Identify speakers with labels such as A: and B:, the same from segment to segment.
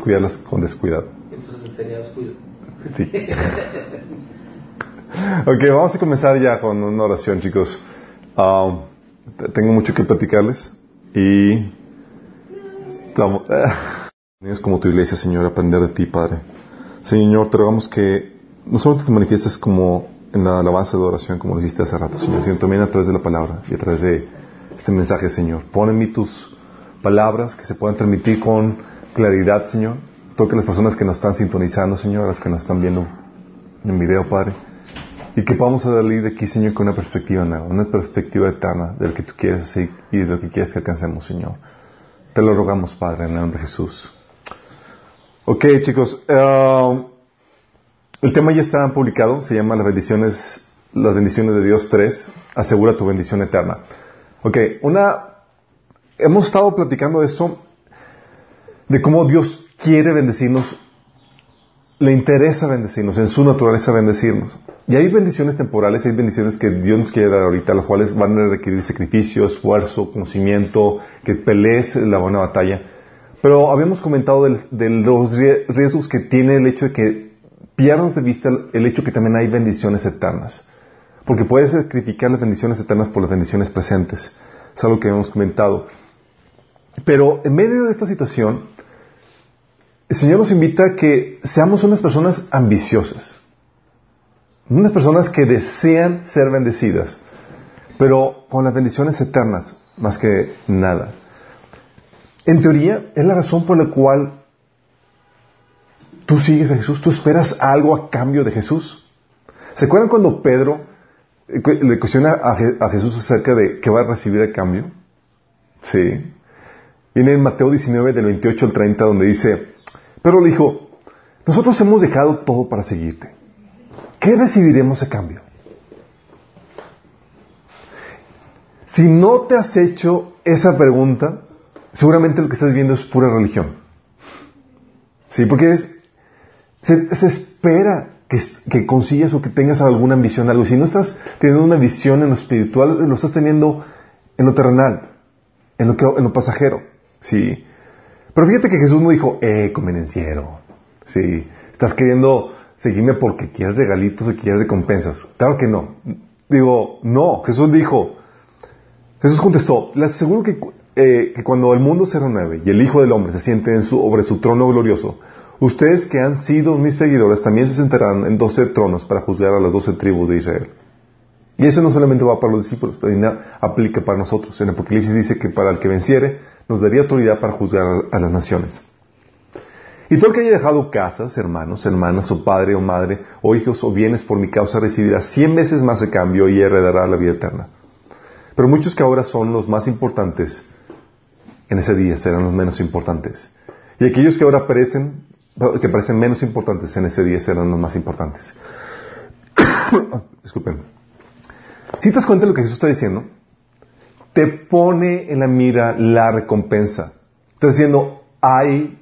A: descuidarlas con descuidado.
B: Entonces sería descuido.
A: Sí. ok, vamos a comenzar ya con una oración, chicos. Um, tengo mucho que platicarles y estamos, es como tu iglesia, Señor, aprender de ti, Padre. Señor, te rogamos que no solo te manifiestes como en la alabanza de oración, como lo hiciste hace rato, Señor, sino también a través de la palabra y a través de este mensaje, Señor. Pon en mí tus palabras que se puedan transmitir con claridad, Señor. Toque a las personas que nos están sintonizando, Señor, a las que nos están viendo en video, Padre. Y que podamos salir de aquí, Señor, con una perspectiva nueva, una perspectiva eterna de lo que tú quieres hacer y de lo que quieres que alcancemos, Señor. Te lo rogamos, Padre, en el nombre de Jesús. Ok, chicos. Uh, el tema ya está publicado, se llama Las bendiciones, las bendiciones de Dios 3, asegura tu bendición eterna. Ok, una, hemos estado platicando de esto, de cómo Dios quiere bendecirnos, le interesa bendecirnos, en su naturaleza bendecirnos. Y hay bendiciones temporales, hay bendiciones que Dios nos quiere dar ahorita, las cuales van a requerir sacrificio, esfuerzo, conocimiento, que pelees la buena batalla. Pero habíamos comentado de los riesgos que tiene el hecho de que pierdas de vista el hecho que también hay bendiciones eternas. Porque puedes sacrificar las bendiciones eternas por las bendiciones presentes. Es algo que hemos comentado. Pero en medio de esta situación, el Señor nos invita a que seamos unas personas ambiciosas. Unas personas que desean ser bendecidas. Pero con las bendiciones eternas, más que nada. En teoría, es la razón por la cual Tú sigues a Jesús, tú esperas algo a cambio de Jesús. ¿Se acuerdan cuando Pedro eh, le cuestiona a, Jesús acerca de qué va a recibir a cambio? Sí. Viene en Mateo 19, del 28 al 30, donde dice, Pedro le dijo, nosotros hemos dejado todo para seguirte. ¿Qué recibiremos a cambio? Si no te has hecho esa pregunta, seguramente lo que estás viendo es pura religión. Sí, porque es, se, espera que, que, consigas o que tengas alguna ambición, algo. Si no estás teniendo una visión en lo espiritual, lo estás teniendo en lo terrenal, en lo, que, en lo pasajero. ¿sí? Pero fíjate que Jesús no dijo, eh, convenenciero. ¿sí? Estás queriendo seguirme porque quieres regalitos o quieres recompensas. Claro que no. Digo, no. Jesús dijo, Jesús contestó, les aseguro que, eh, que cuando el mundo se renueve y el Hijo del Hombre se siente en su, sobre su trono glorioso, Ustedes que han sido mis seguidores también se sentarán en doce tronos para juzgar a las doce tribus de Israel. Y eso no solamente va para los discípulos, también aplica para nosotros. En Apocalipsis dice que para el que venciere nos daría autoridad para juzgar a las naciones. Y todo el que haya dejado casas, hermanos, hermanas, o padre o madre, o hijos o bienes por mi causa recibirá cien veces más de cambio y heredará la vida eterna. Pero muchos que ahora son los más importantes, en ese día serán los menos importantes. Y aquellos que ahora perecen que parecen menos importantes en ese día serán los más importantes. Disculpen. Si te das cuenta de lo que Jesús está diciendo, te pone en la mira la recompensa. Está diciendo, hay,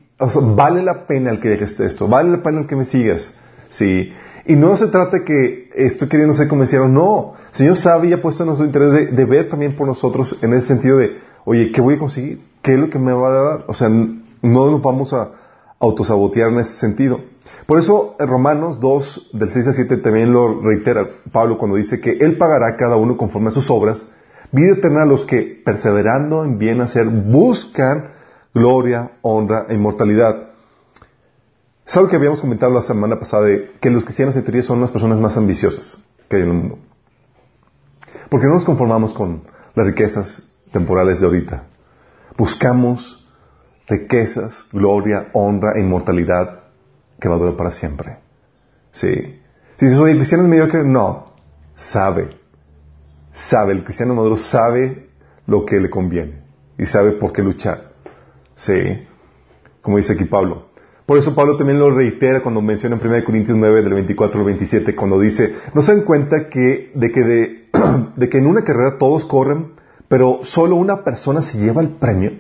A: vale la pena el que dejes esto, vale la pena el que me sigas. Sí. Y no se trata que estoy queriendo ser convencido, no. El Señor sabe y ha puesto en nuestro interés de, ver también por nosotros en ese sentido de, oye, ¿qué voy a conseguir? ¿Qué es lo que me va a dar? O sea, no nos vamos a, autosabotear en ese sentido. Por eso en Romanos 2, del 6 a 7, también lo reitera Pablo cuando dice que Él pagará a cada uno conforme a sus obras, vida eterna a los que, perseverando en bien hacer, buscan gloria, honra e inmortalidad. Es algo que habíamos comentado la semana pasada, de que los cristianos en teoría son las personas más ambiciosas que hay en el mundo. Porque no nos conformamos con las riquezas temporales de ahorita. Buscamos riquezas, gloria, honra e inmortalidad que va a durar para siempre. ¿Sí? Si dices, oye, el cristiano es mediocre, no. Sabe. Sabe. El cristiano maduro sabe lo que le conviene. Y sabe por qué luchar. ¿Sí? Como dice aquí Pablo. Por eso Pablo también lo reitera cuando menciona en 1 Corintios 9, del 24 al 27, cuando dice, no se dan cuenta que, de, que de, que en una carrera todos corren, pero solo una persona se lleva el premio.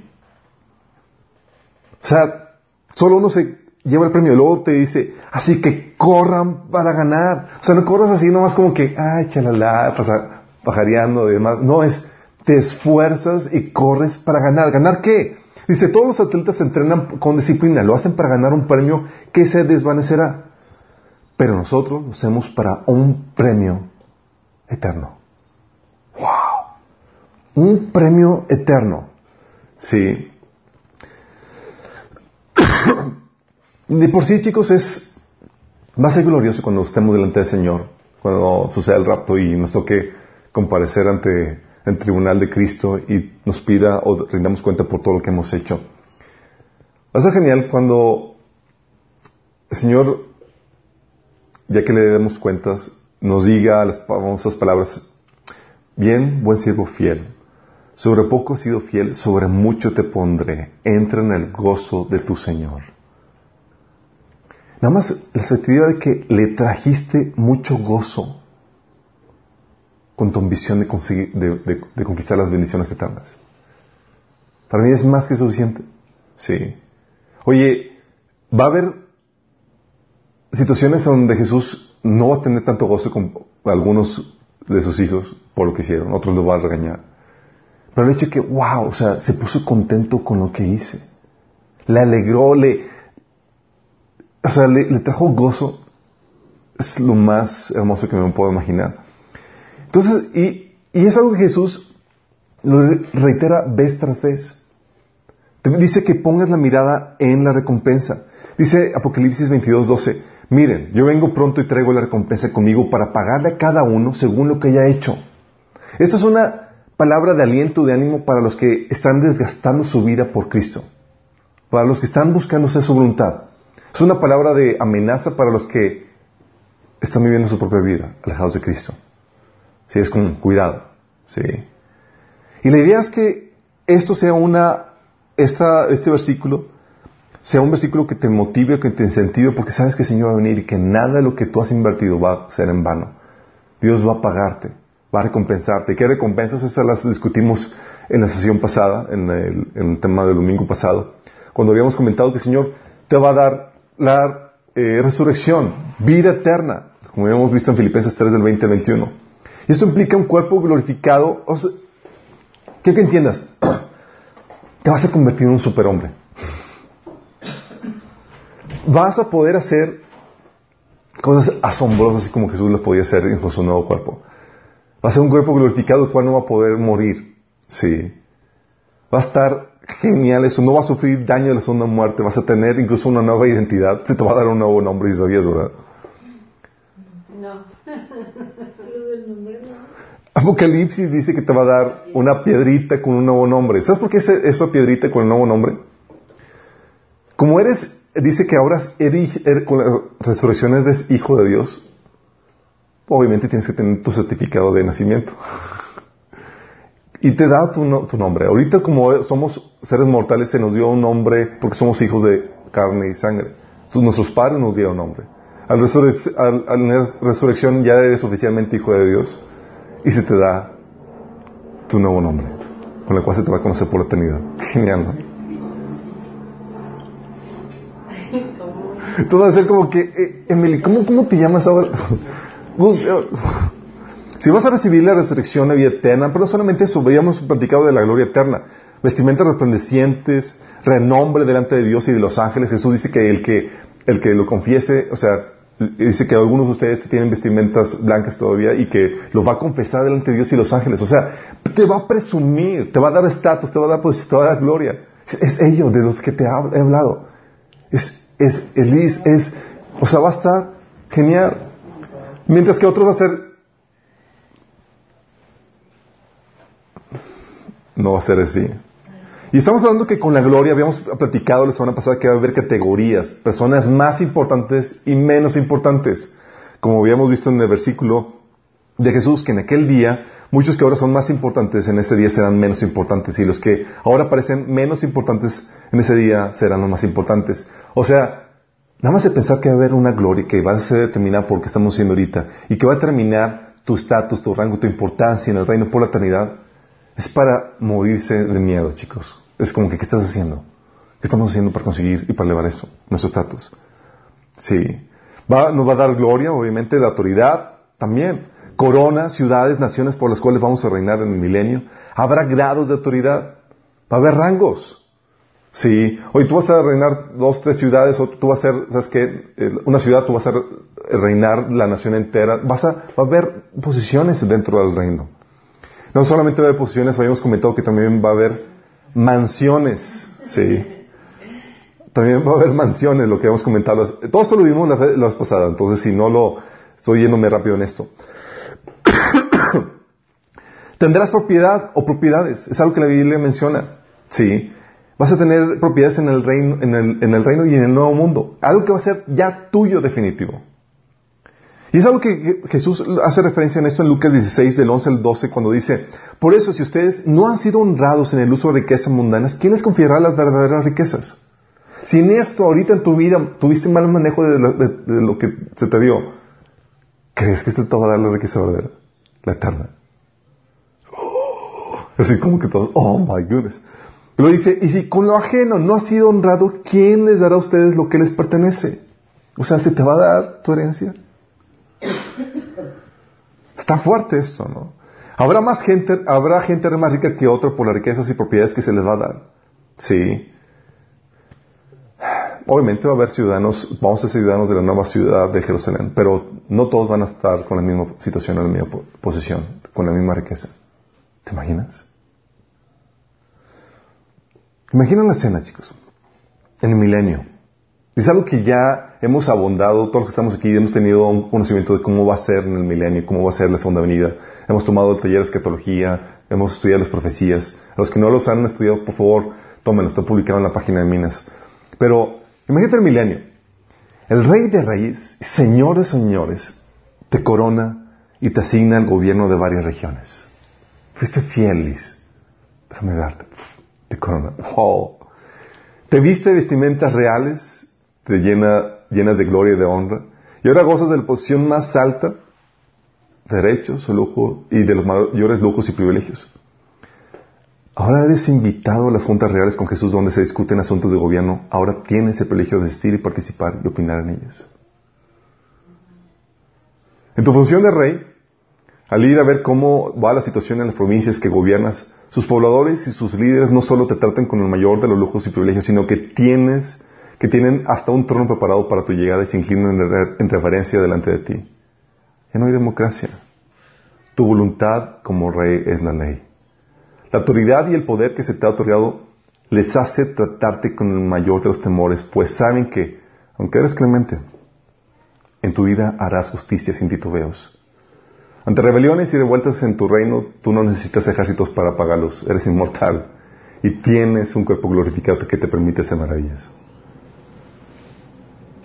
A: O sea, solo uno se lleva el premio luego te dice, así que corran para ganar. O sea, no corras así nomás como que, ay, chalala, pasa, pajareando y demás. No, es, te esfuerzas y corres para ganar. ¿Ganar qué? Dice, todos los atletas se entrenan con disciplina, lo hacen para ganar un premio que se desvanecerá. Pero nosotros lo hacemos para un premio eterno. ¡Wow! Un premio eterno. Sí. De por sí, chicos, es, va a ser glorioso cuando estemos delante del Señor, cuando suceda el rapto y nos toque comparecer ante el tribunal de Cristo y nos pida o rindamos cuenta por todo lo que hemos hecho. Va a ser genial cuando el Señor, ya que le demos cuentas, nos diga las famosas palabras, bien, buen siervo fiel, sobre poco has sido fiel, sobre mucho te pondré, entra en el gozo de tu Señor. Nada más la expectativa de que le trajiste mucho gozo con tu ambición de, conseguir, de, conquistar las bendiciones eternas. Para mí es más que suficiente. Sí. Oye, va a haber situaciones donde Jesús no va a tener tanto gozo con algunos de sus hijos por lo que hicieron, otros lo van a regañar. Pero el hecho de que, wow, o sea, se puso contento con lo que hice. Le alegró, le, o sea, le trajo gozo. Es lo más hermoso que me puedo imaginar. Entonces, y, es algo que Jesús lo reitera vez tras vez. Dice que pongas la mirada en la recompensa. Dice Apocalipsis 22, 12, miren, yo vengo pronto y traigo la recompensa conmigo para pagarle a cada uno según lo que haya hecho. Esto es una palabra de aliento, de ánimo para los que están desgastando su vida por Cristo, para los que están buscando hacer su voluntad. Es una palabra de amenaza para los que están viviendo su propia vida, alejados de Cristo. Sí, es con cuidado. Sí. Y la idea es que esto sea una, esta, este versículo, sea un versículo que te motive, que te incentive, porque sabes que el Señor va a venir y que nada de lo que tú has invertido va a ser en vano. Dios va a pagarte, va a recompensarte. ¿Qué recompensas? Esas las discutimos en la sesión pasada, en el, tema del domingo pasado, cuando habíamos comentado que el Señor te va a dar la eh, resurrección, vida eterna, como habíamos visto en Filipenses 3 del 20 al 21. Y esto implica un cuerpo glorificado. quiero que entiendas. Te vas a convertir en un superhombre. Vas a poder hacer cosas asombrosas así como Jesús lo podía hacer con su nuevo cuerpo. Va a ser un cuerpo glorificado el cual no va a poder morir. Sí. Va a estar genial eso. No va a sufrir daño de la segunda muerte. Vas a tener incluso una nueva identidad. Se te va a dar un nuevo nombre si sabías, ¿verdad? Apocalipsis dice que te va a dar una piedrita con un nuevo nombre. ¿Sabes por qué es eso piedrita con el nuevo nombre? Como eres, dice que ahora eres, con la resurrección eres hijo de Dios, obviamente tienes que tener tu certificado de nacimiento. y te da tu, tu, nombre. Ahorita como somos seres mortales se nos dio un nombre porque somos hijos de carne y sangre. Entonces nuestros padres nos dieron nombre. Al, al resurrección ya eres oficialmente hijo de Dios y se te da tu nuevo nombre, con el cual se te va a conocer por la eternidad. Genial, ¿no? Va a ser como que, eh, Emily, ¿cómo, ¿cómo te llamas ahora? Si vas a recibir la resurrección, la vida eterna, pero no solamente eso, habíamos platicado de la gloria eterna, vestimentas resplandecientes, renombre delante de Dios y de los ángeles. Jesús dice que el que, el que lo confiese, o sea, dice que algunos de ustedes tienen vestimentas blancas todavía y que lo va a confesar delante de Dios y los ángeles. O sea, te va a presumir, te va a dar estatus, te va a dar pues, te va a dar gloria. Es, ello de los que te he hablado. Es, es Elis, es, o sea, va a estar genial. Mientras que otros va a ser, no va a ser así. Y estamos hablando que con la gloria, habíamos platicado la semana pasada que va a haber categorías, personas más importantes y menos importantes. Como habíamos visto en el versículo de Jesús, que en aquel día, muchos que ahora son más importantes en ese día serán menos importantes y los que ahora parecen menos importantes en ese día serán los más importantes. O sea, nada más de pensar que va a haber una gloria que va a ser determinada por lo que estamos haciendo ahorita y que va a determinar tu estatus, tu rango, tu importancia en el reino por la eternidad, es para morirse de miedo, chicos. Es como que, ¿qué estás haciendo? ¿Qué estamos haciendo para conseguir y para elevar eso, nuestro estatus? Sí. Va, nos va a dar gloria, obviamente, de autoridad también. Corona, ciudades, naciones por las cuales vamos a reinar en el milenio. Habrá grados de autoridad. Va a haber rangos. Sí. Hoy tú vas a reinar dos, tres ciudades, o tú vas a ser, ¿sabes qué? Una ciudad, tú vas a reinar la nación entera. Vas a, va a haber posiciones dentro del reino. No solamente va a haber posiciones, habíamos comentado que también va a haber mansiones. Sí. También va a haber mansiones, lo que habíamos comentado. Todo esto lo vimos la, la vez pasada, entonces si no lo, estoy yéndome rápido en esto. Tendrás propiedad o propiedades. Es algo que la Biblia menciona. Sí. Vas a tener propiedades en el, reino, en, el, en el reino y en el nuevo mundo. Algo que va a ser ya tuyo definitivo. Y es algo que Jesús hace referencia en esto en Lucas 16, del 11 al 12, cuando dice, por eso si ustedes no han sido honrados en el uso de riquezas mundanas, ¿quién les confiará las verdaderas riquezas? Si en esto ahorita en tu vida tuviste mal manejo de lo, que se te dio, ¿crees que esto te va a dar la riqueza verdadera? La eterna. Así como que todos, oh my goodness. Lo dice, y si con lo ajeno no ha sido honrado, ¿quién les dará a ustedes lo que les pertenece? O sea, ¿se te va a dar tu herencia? Está fuerte esto, ¿no? Habrá más gente, habrá gente más rica que otra por las riquezas y propiedades que se les va a dar. Sí. Obviamente va a haber ciudadanos, vamos a ser ciudadanos de la nueva ciudad de Jerusalén, pero no todos van a estar con la misma situación, en la misma posición, con la misma riqueza. ¿Te imaginas? Imagina la escena, chicos, en el milenio. Es algo que ya hemos abondado, todos los que estamos aquí hemos tenido un conocimiento de cómo va a ser en el milenio, cómo va a ser la segunda venida. Hemos tomado el taller de escatología, hemos estudiado las profecías. A los que no los han estudiado, por favor, tómenlo, está publicado en la página de Minas. Pero imagínate el milenio. El rey de reyes, señores, señores, te corona y te asigna el gobierno de varias regiones. Fuiste fiel, Liz. Déjame darte de corona. Te viste vestimentas reales, te llena, llenas de gloria y de honra, y ahora gozas de la posición más alta, derechos, lujo y de los mayores lujos y privilegios. Ahora eres invitado a las juntas reales con Jesús donde se discuten asuntos de gobierno. Ahora tienes el privilegio de asistir y participar y opinar en ellas. En tu función de rey, al ir a ver cómo va la situación en las provincias que gobiernas, sus pobladores y sus líderes no solo te tratan con el mayor de los lujos y privilegios, sino que tienes, que tienen hasta un trono preparado para tu llegada y se inclinan en reverencia delante de ti. Ya no hay democracia. Tu voluntad como rey es la ley. La autoridad y el poder que se te ha otorgado les hace tratarte con el mayor de los temores, pues saben que, aunque eres clemente, en tu vida harás justicia sin titubeos. Ante rebeliones y revueltas en tu reino, tú no necesitas ejércitos para apagarlos. Eres inmortal y tienes un cuerpo glorificado que te permite hacer maravillas.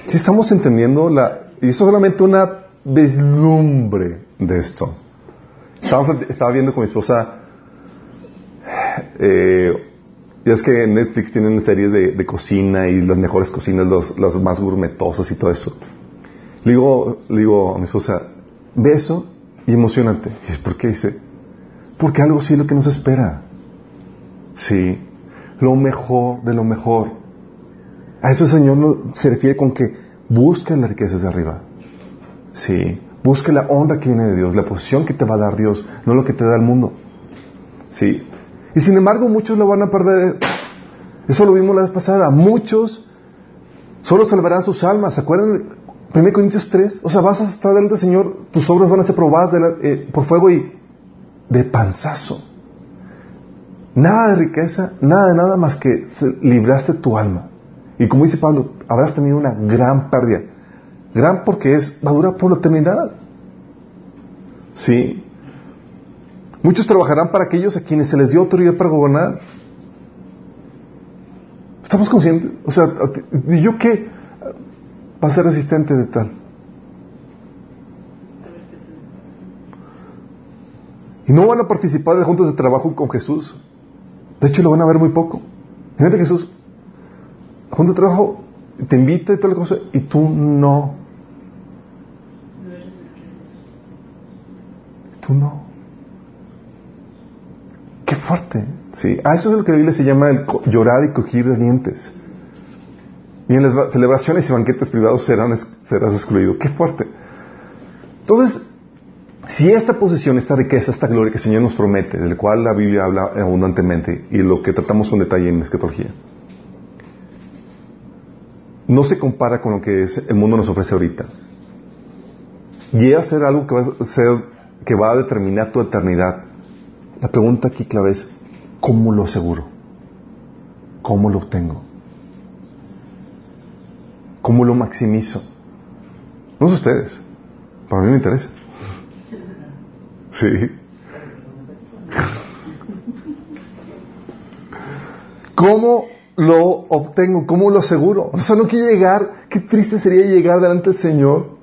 A: Si estamos entendiendo la... Y es solamente una deslumbre de esto. Estaba, viendo con mi esposa... Eh, ya es que Netflix tienen series de, cocina y las mejores cocinas, las más gourmetosas y todo eso. Le digo, le digo a mi esposa, ve eso y emocionante. ¿Y es por qué dice? Porque algo sí es lo que nos espera. Sí, lo mejor de lo mejor. A eso el Señor se refiere con que busca las riquezas de arriba. Sí, busca la honra que viene de Dios, la posición que te va a dar Dios, no lo que te da el mundo. Sí. Y sin embargo, muchos lo van a perder. Eso lo vimos la vez pasada. Muchos solo salvarán sus almas. ¿Se acuerdan 1 Corintios 3, o sea, vas a estar delante del Señor, tus obras van a ser probadas eh, por fuego y de panzazo. Nada de riqueza, nada de nada más que libraste tu alma. Y como dice Pablo, habrás tenido una gran pérdida. Gran porque es, va a durar por la eternidad. Sí. Muchos trabajarán para aquellos a quienes se les dio autoridad para gobernar. ¿Estamos conscientes? O sea, ¿yo qué? va a ser resistente de tal. Y no van a participar de juntas de trabajo con Jesús. De hecho, lo van a ver muy poco. Fíjate Jesús, junta de trabajo te invita y toda la cosa, y tú no. Tú no. Qué fuerte. Sí, a eso es lo que la Biblia se llama el llorar y coger de dientes. Y en las celebraciones y banquetes privados serán, serás excluido. Qué fuerte. Entonces, si esta posición, esta riqueza, esta gloria que el Señor nos promete, del cual la Biblia habla abundantemente y lo que tratamos con detalle en la escatología, no se compara con lo que el mundo nos ofrece ahorita. Llega a ser algo que va a, ser, que va a determinar tu eternidad. La pregunta aquí clave es, ¿cómo lo aseguro? ¿Cómo lo obtengo? ¿Cómo lo maximizo? No sé ustedes, para mí me interesa. Sí. ¿Cómo lo obtengo? ¿Cómo lo aseguro? O sea, no quiero llegar, qué triste sería llegar delante del Señor.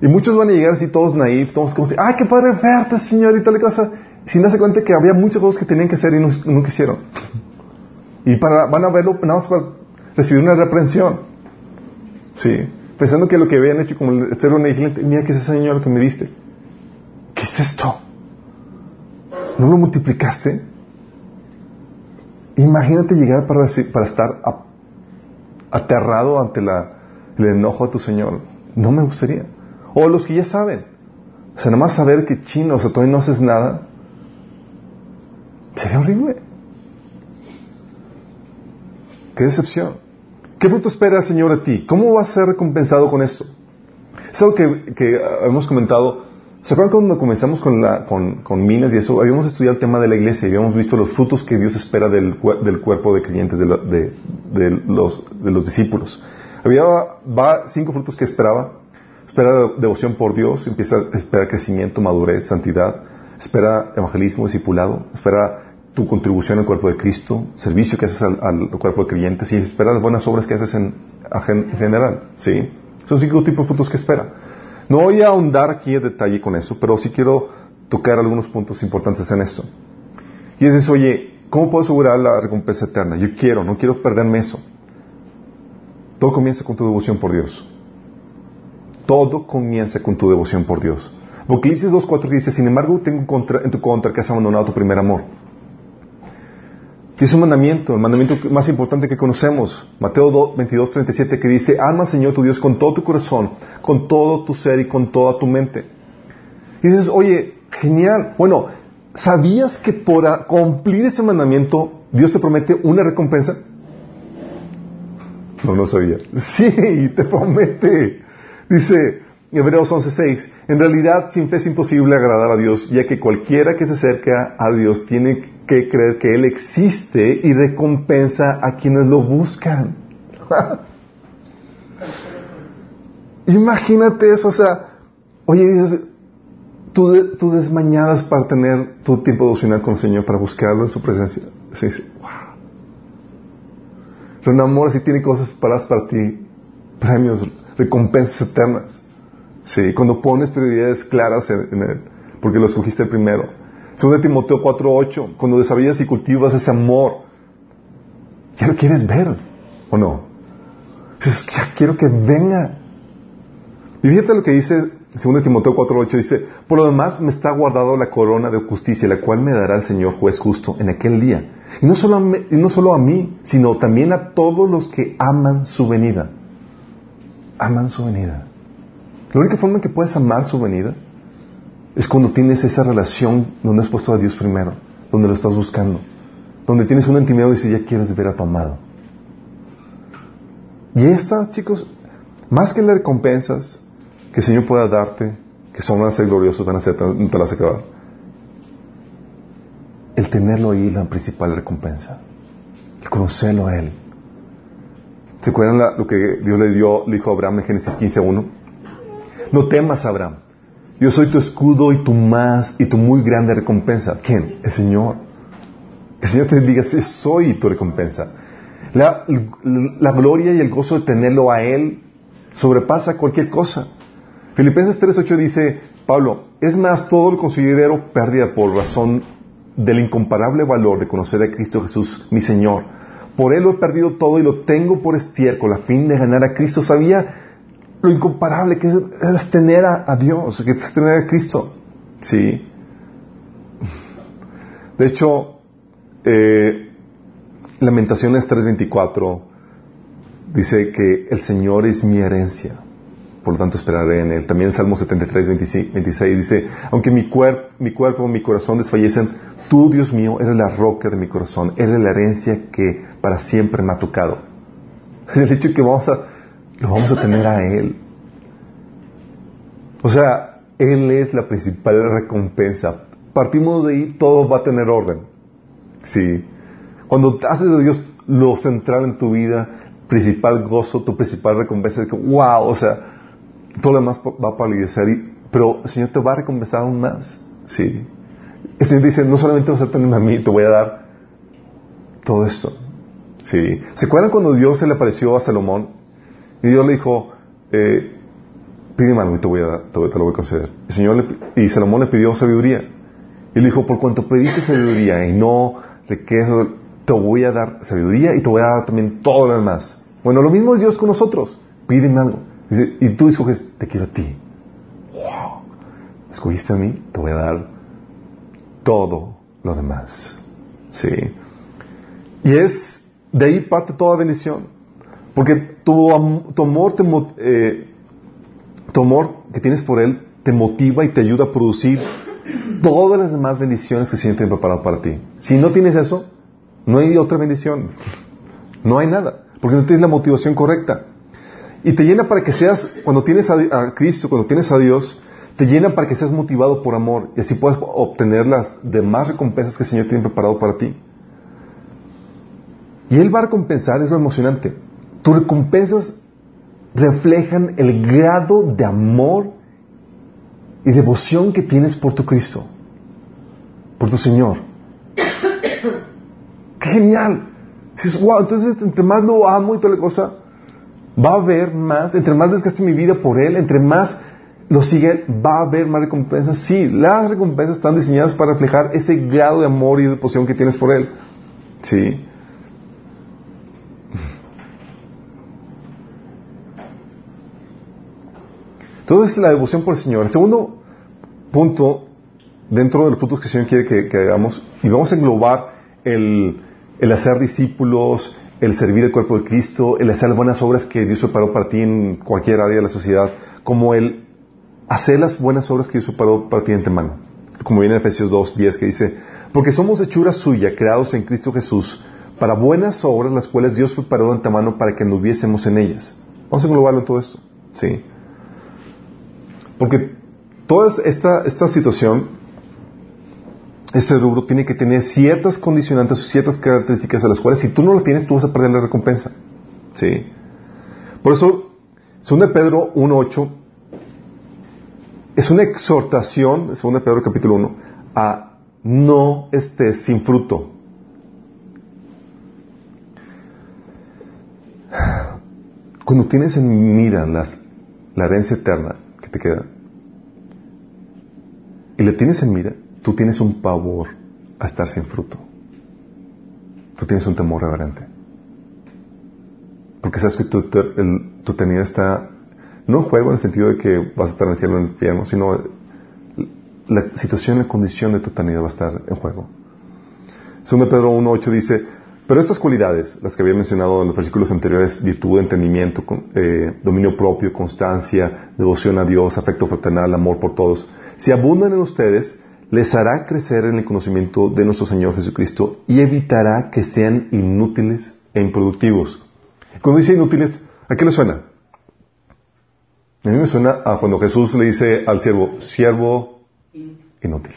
A: Y muchos van a llegar así todos naif, todos como así, ¡ay, qué padre verte, Señor! y tal cosa, sin darse cuenta que había muchas cosas que tenían que hacer y no, quisieron. Y para, van a verlo nada más para recibir una reprensión. Sí. Pensando que lo que habían hecho como ser un vigilante, mira que es ese Señor que me diste. ¿Qué es esto? ¿No lo multiplicaste? Imagínate llegar para, para estar aterrado ante el enojo de tu Señor. No me gustaría. O los que ya saben. O sea, nada más saber que chino, o sea, todavía no haces nada. Sería horrible. Qué decepción. ¿Qué fruto espera el Señor de ti? ¿Cómo vas a ser recompensado con esto? Es algo que, que hemos comentado ¿Se acuerdan cuando comenzamos con, la, con, con, Minas y eso? Habíamos estudiado el tema de la iglesia y habíamos visto los frutos que Dios espera del, del cuerpo de creyentes, de, de, los, de los discípulos. Había cinco frutos que esperaba. Espera devoción por Dios, empieza, espera crecimiento, madurez, santidad, espera evangelismo, discipulado, espera tu contribución al cuerpo de Cristo, servicio que haces al, cuerpo de creyentes y espera las buenas obras que haces en, en general. ¿sí? Son cinco tipos de frutos que espera. No voy a ahondar aquí en detalle con eso, pero sí quiero tocar algunos puntos importantes en esto. Y es eso, oye, ¿cómo puedo asegurar la recompensa eterna? Yo quiero, no quiero perderme eso. Todo comienza con tu devoción por Dios. Todo comienza con tu devoción por Dios. Apocalipsis 2.4 dice, sin embargo, tengo en tu contra que has abandonado tu primer amor. Y es un mandamiento, el mandamiento más importante que conocemos. Mateo 22, 37, que dice, ama al Señor tu Dios con todo tu corazón, con todo tu ser y con toda tu mente. Y dices, oye, genial. Bueno, ¿sabías que por cumplir ese mandamiento Dios te promete una recompensa? No, no sabía. Sí, te promete. Dice Hebreos 11:6, en realidad sin fe es imposible agradar a Dios, ya que cualquiera que se acerca a Dios tiene que creer que Él existe y recompensa a quienes lo buscan. Imagínate eso, o sea, oye, dices, tú, tú, desmañadas para tener tu tiempo devocional con el Señor, para buscarlo en su presencia. Sí, sí, wow. Pero amor si tiene cosas paradas para ti, premios, recompensas eternas. Sí, cuando pones prioridades claras en, él, porque lo escogiste primero. Según Timoteo 4.8, cuando desarrollas y cultivas ese amor, ya lo quieres ver, ¿o no? Dices, ya quiero que venga. Y fíjate lo que dice, según Timoteo 4.8, dice, por lo demás me está guardado la corona de justicia, la cual me dará el Señor juez justo en aquel día. Y no solo a mí, no solo a mí sino también a todos los que aman su venida. Aman su venida. La única forma en que puedes amar su venida es cuando tienes esa relación donde has puesto a Dios primero, donde lo estás buscando, donde tienes una intimidad y dices, ya quieres ver a tu amado. Y estas, chicos, más que las recompensas que el Señor pueda darte, que son van a ser gloriosos, van a ser, no te las acabar, el tenerlo ahí es la principal recompensa, el conocerlo a Él. ¿Se acuerdan lo que Dios le dio, le dijo a Abraham en Génesis 15.1? No temas, Abraham, yo soy tu escudo y tu más y tu muy grande recompensa. ¿Quién? El Señor. El Señor te diga, soy tu recompensa. La, gloria y el gozo de tenerlo a Él sobrepasa cualquier cosa. Filipenses 3.8 dice, Pablo, es más, todo lo considero pérdida por razón del incomparable valor de conocer a Cristo Jesús, mi Señor. Por Él lo he perdido todo y lo tengo por estiércol a fin de ganar a Cristo. Sabía lo incomparable que es, tener a, Dios, que es tener a Cristo. Sí. De hecho, eh, Lamentaciones 3:24 dice que el Señor es mi herencia, por lo tanto esperaré en Él. También Salmo 73, 26 dice, aunque mi, mi cuerpo, mi corazón desfallecen, tú, Dios mío, eres la roca de mi corazón, eres la herencia que para siempre me ha tocado. El hecho que vamos a lo vamos a tener a Él. O sea, Él es la principal recompensa. Partimos de ahí, todo va a tener orden. Sí. Cuando haces de Dios lo central en tu vida, principal gozo, tu principal recompensa, es que, wow, o sea, todo lo demás va a palidecer, pero el Señor te va a recompensar aún más. Sí. El Señor dice, no solamente vas a tenerme a mí, te voy a dar todo esto. Sí. ¿Se acuerdan cuando Dios se le apareció a Salomón? Y Dios le dijo, eh, algo y te, voy a, te, lo voy a conceder. El Señor y Salomón le pidió sabiduría. Y le dijo, por cuanto pediste sabiduría y no riqueza, te voy a dar sabiduría y te voy a dar también todo lo demás. Bueno, lo mismo es Dios con nosotros. Pídeme algo. Y tú escoges, te quiero a ti. Wow. Escogiste a mí, te voy a dar todo lo demás. Sí. Y es de ahí parte toda bendición. Porque tu, tu amor te, eh, tu amor que tienes por Él te motiva y te ayuda a producir todas las demás bendiciones que el Señor tiene preparado para ti. Si no tienes eso, no hay otra bendición. No hay nada. Porque no tienes la motivación correcta. Y te llena para que seas, cuando tienes a, Cristo, cuando tienes a Dios, te llena para que seas motivado por amor y así puedas obtener las demás recompensas que el Señor tiene preparado para ti. Y Él va a recompensar, es lo emocionante. Tus recompensas reflejan el grado de amor y devoción que tienes por tu Cristo, por tu Señor. ¡Qué genial! Dices, wow, entonces entre más lo amo y toda la cosa, va a haber más, entre más desgaste mi vida por Él, entre más lo sigue, va a haber más recompensas. Sí, las recompensas están diseñadas para reflejar ese grado de amor y devoción que tienes por Él. Sí. Entonces, la devoción por el Señor. El segundo punto, dentro de los frutos que el Señor quiere que, hagamos, y vamos a englobar el, hacer discípulos, el servir el cuerpo de Cristo, el hacer buenas obras que Dios preparó para ti en cualquier área de la sociedad, como el hacer las buenas obras que Dios preparó para ti en antemano. Como viene en Efesios 2, 10, que dice, porque somos hechura suya, creados en Cristo Jesús, para buenas obras, las cuales Dios preparó de antemano para que anduviésemos en ellas. Vamos a englobarlo en todo esto. ¿sí? Porque toda esta, esta situación, este rubro tiene que tener ciertas condicionantes, ciertas características a las cuales si tú no lo tienes, tú vas a perder la recompensa. ¿Sí? Por eso, 2 Pedro 1.8 es una exhortación, 2 Pedro capítulo 1, a no estés sin fruto. Cuando tienes en mira las, la herencia eterna te queda, y le tienes en mira, tú tienes un pavor a estar sin fruto. Tú tienes un temor reverente. Porque sabes que tu, tu eternidad está no en juego en el sentido de que vas a estar en el cielo o en el infierno, sino la situación, la condición de tu eternidad va a estar en juego. Segundo Pedro 1.8 dice, pero estas cualidades, las que había mencionado en los versículos anteriores, virtud, entendimiento, eh, dominio propio, constancia, devoción a Dios, afecto fraternal, amor por todos, si abundan en ustedes, les hará crecer en el conocimiento de nuestro Señor Jesucristo y evitará que sean inútiles e improductivos. Cuando dice inútiles, ¿a qué le suena? A mí me suena a cuando Jesús le dice al siervo, siervo inútil.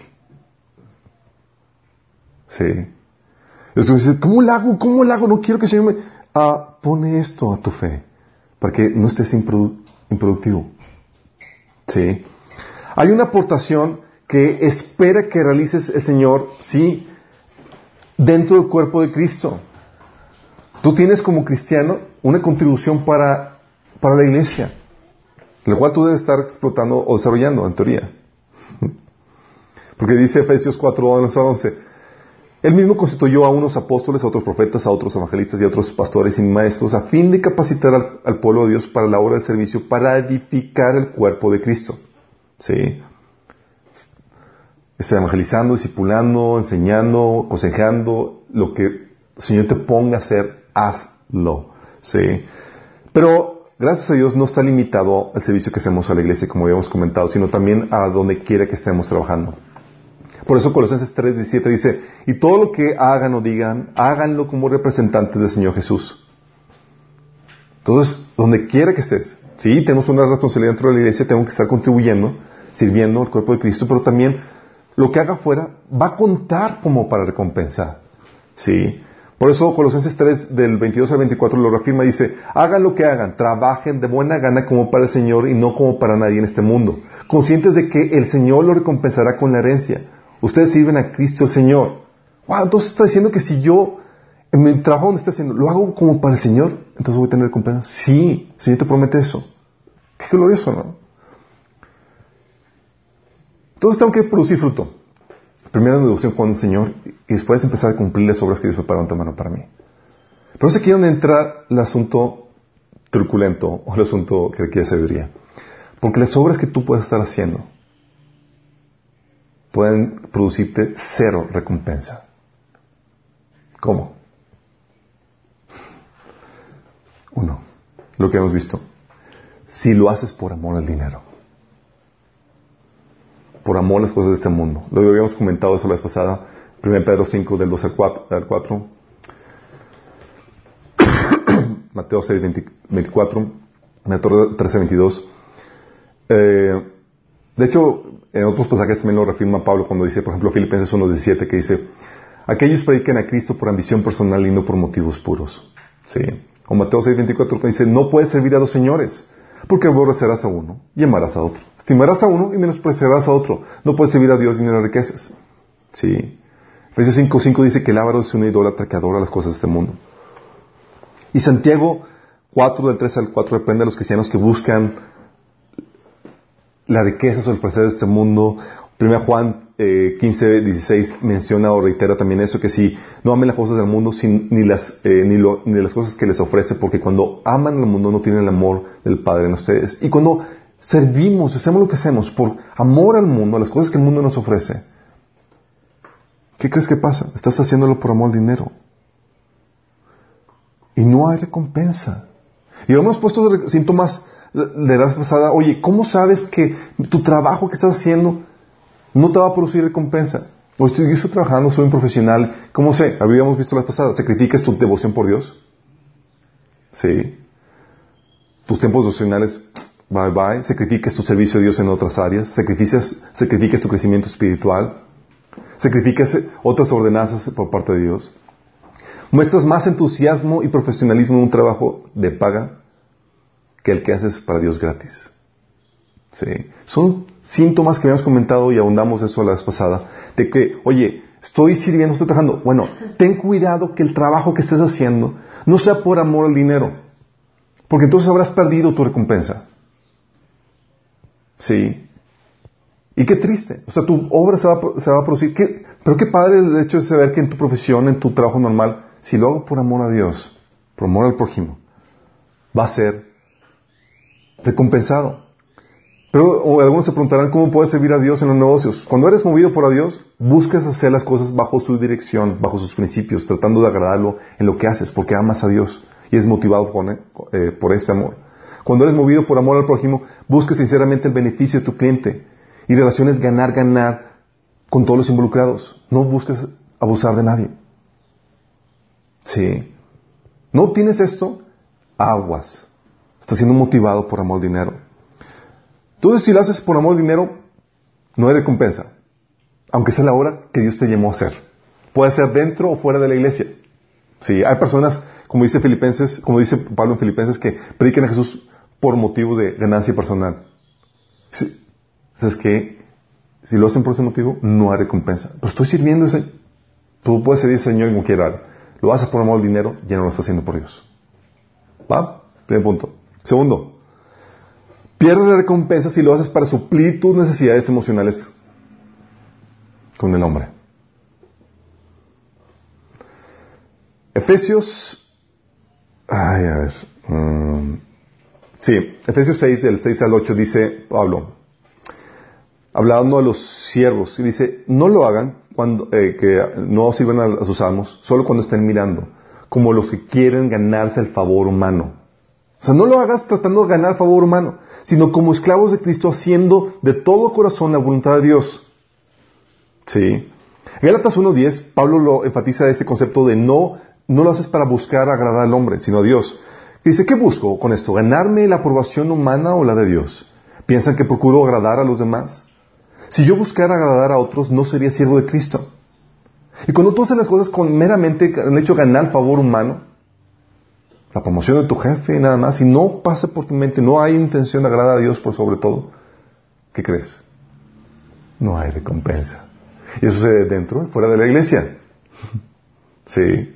A: Sí. Entonces dice, ¿cómo lo hago? ¿Cómo lo hago? No quiero que el Señor me... Ah, pone esto a tu fe, para que no estés improductivo. Sí. Hay una aportación que espera que realices el Señor, sí, dentro del cuerpo de Cristo. Tú tienes como cristiano una contribución para, para la iglesia, la cual tú debes estar explotando o desarrollando, en teoría. Porque dice Efesios 4, 11, él mismo constituyó a unos apóstoles, a otros profetas, a otros evangelistas y a otros pastores y maestros a fin de capacitar al, pueblo de Dios para la obra del servicio, para edificar el cuerpo de Cristo. ¿Sí? Evangelizando, discipulando, enseñando, aconsejando, lo que el Señor te ponga a hacer, hazlo. ¿Sí? Pero, gracias a Dios, no está limitado al servicio que hacemos a la iglesia, como habíamos comentado, sino también a donde quiera que estemos trabajando. Por eso Colosenses 3:17 dice, y todo lo que hagan o digan, háganlo como representantes del Señor Jesús. Entonces, donde quiera que estés, sí, tenemos una responsabilidad dentro de la iglesia, tengo que estar contribuyendo, sirviendo al cuerpo de Cristo, pero también lo que haga afuera va a contar como para recompensar. ¿Sí? Por eso Colosenses 3 del 22 al 24 lo reafirma, dice, hagan lo que hagan, trabajen de buena gana como para el Señor y no como para nadie en este mundo, conscientes de que el Señor lo recompensará con la herencia. Ustedes sirven a Cristo el Señor. Wow, entonces está diciendo que si yo, en mi trabajo donde está haciendo, lo hago como para el Señor, entonces voy a tener recompensa. Sí, el Señor te promete eso. Qué glorioso, ¿no? Entonces tengo que producir fruto. Primero deducción con el Señor y después empezar a cumplir las obras que Dios preparó mano para mí. Pero sé aquí donde entra el asunto truculento o el asunto que requiere sabiduría. Porque las obras que tú puedes estar haciendo pueden producirte cero recompensa. ¿Cómo? Uno, lo que hemos visto. Si lo haces por amor al dinero por amor a las cosas de este mundo. Lo habíamos comentado eso la vez pasada, 1 Pedro 5 del 2 al 4, Mateo 6, 24, Mateo 13, 22. Eh, de hecho, en otros pasajes también lo reafirma Pablo cuando dice, por ejemplo, Filipenses 1, 17, que dice, aquellos prediquen a Cristo por ambición personal y no por motivos puros. ¿Sí? O Mateo 6, 24, que dice, no puedes servir a dos señores, porque aborrecerás a uno y amarás a otro. Estimarás a uno y menospreciarás a otro. No puedes servir a Dios ni a las riquezas. Sí. Efesios 5.5 dice que el avaro es una idólatra que adora las cosas de este mundo. Y Santiago 4 del 3 al 4 reprende a los cristianos que buscan o el placer de este mundo 1 Juan eh, 15, 16 menciona o reitera también eso, que si no amen las cosas del mundo ni, las, eh, ni, las cosas que les ofrece, porque cuando aman el mundo no tienen el amor del Padre en ustedes. Y cuando servimos, hacemos lo que hacemos por amor al mundo, a las cosas que el mundo nos ofrece, ¿qué crees que pasa? Estás haciéndolo por amor al dinero. Y no hay recompensa. Y hemos puesto síntomas de la vez pasada, oye, ¿cómo sabes que tu trabajo que estás haciendo no te va a producir recompensa. O estoy, yo estoy trabajando, soy un profesional. ¿Cómo sé? Habíamos visto la pasada. ¿Sacrificas tu devoción por Dios? Sí. Tus tiempos devocionales, bye bye. Sacrificas tu servicio a Dios en otras áreas. Sacrificas, sacrificas tu crecimiento espiritual. Sacrificas otras ordenanzas por parte de Dios. Muestras más entusiasmo y profesionalismo en un trabajo de paga que el que haces para Dios gratis. ¿Sí? Son síntomas que habíamos comentado y ahondamos eso la vez pasada, de que, oye, estoy sirviendo, estoy trabajando. Bueno, ten cuidado que el trabajo que estés haciendo no sea por amor al dinero, porque entonces habrás perdido tu recompensa. ¿Sí? Y qué triste. O sea, tu obra se va, se va a producir. Pero qué padre el hecho de saber que en tu profesión, en tu trabajo normal, si lo hago por amor a Dios, por amor al prójimo, va a ser recompensado. Pero algunos se preguntarán cómo puedes servir a Dios en los negocios. Cuando eres movido por a Dios, buscas hacer las cosas bajo su dirección, bajo sus principios, tratando de agradarlo en lo que haces, porque amas a Dios y es motivado por, eh, por ese amor. Cuando eres movido por amor al prójimo, buscas sinceramente el beneficio de tu cliente y relaciones ganar, ganar con todos los involucrados. No buscas abusar de nadie. Sí. ¿No tienes esto? Aguas. Estás siendo motivado por amor al dinero. Entonces, si lo haces por amor al dinero, no hay recompensa. Aunque sea la obra que Dios te llamó a hacer. Puede ser dentro o fuera de la iglesia. Sí, hay personas, como dice Filipenses, como dice Pablo en Filipenses, que predican a Jesús por motivos de ganancia personal. Sí. Es que si lo hacen por ese motivo, no hay recompensa. Pero estoy sirviendo ese. Tú puedes servir al Señor como quieras. Lo haces por amor al dinero, ya no lo estás haciendo por Dios. ¿Va? Primer punto. Segundo, Pierdes la recompensa si lo haces para suplir tus necesidades emocionales con el hombre. Efesios. Ay, a ver. Um, sí, Efesios 6, del 6 al 8, dice Pablo, hablando a los siervos, y dice: No lo hagan cuando, eh, que no sirvan a, a sus amos, solo cuando estén mirando, como los que quieren ganarse el favor humano. O sea, no lo hagas tratando de ganar favor humano sino como esclavos de Cristo haciendo de todo corazón la voluntad de Dios. Sí. Gálatas 1.10, Pablo lo enfatiza ese concepto de no, no lo haces para buscar agradar al hombre, sino a Dios. Dice, ¿qué busco con esto? ¿Ganarme la aprobación humana o la de Dios? ¿Piensan que procuro agradar a los demás? Si yo buscara agradar a otros, no sería siervo de Cristo. Y cuando tú haces las cosas con meramente el hecho ganar favor humano, la promoción de tu jefe y nada más, y no pasa por tu mente, no hay intención de agradar a Dios por sobre todo, ¿qué crees? No hay recompensa. Y eso se dentro y fuera de la iglesia. Sí.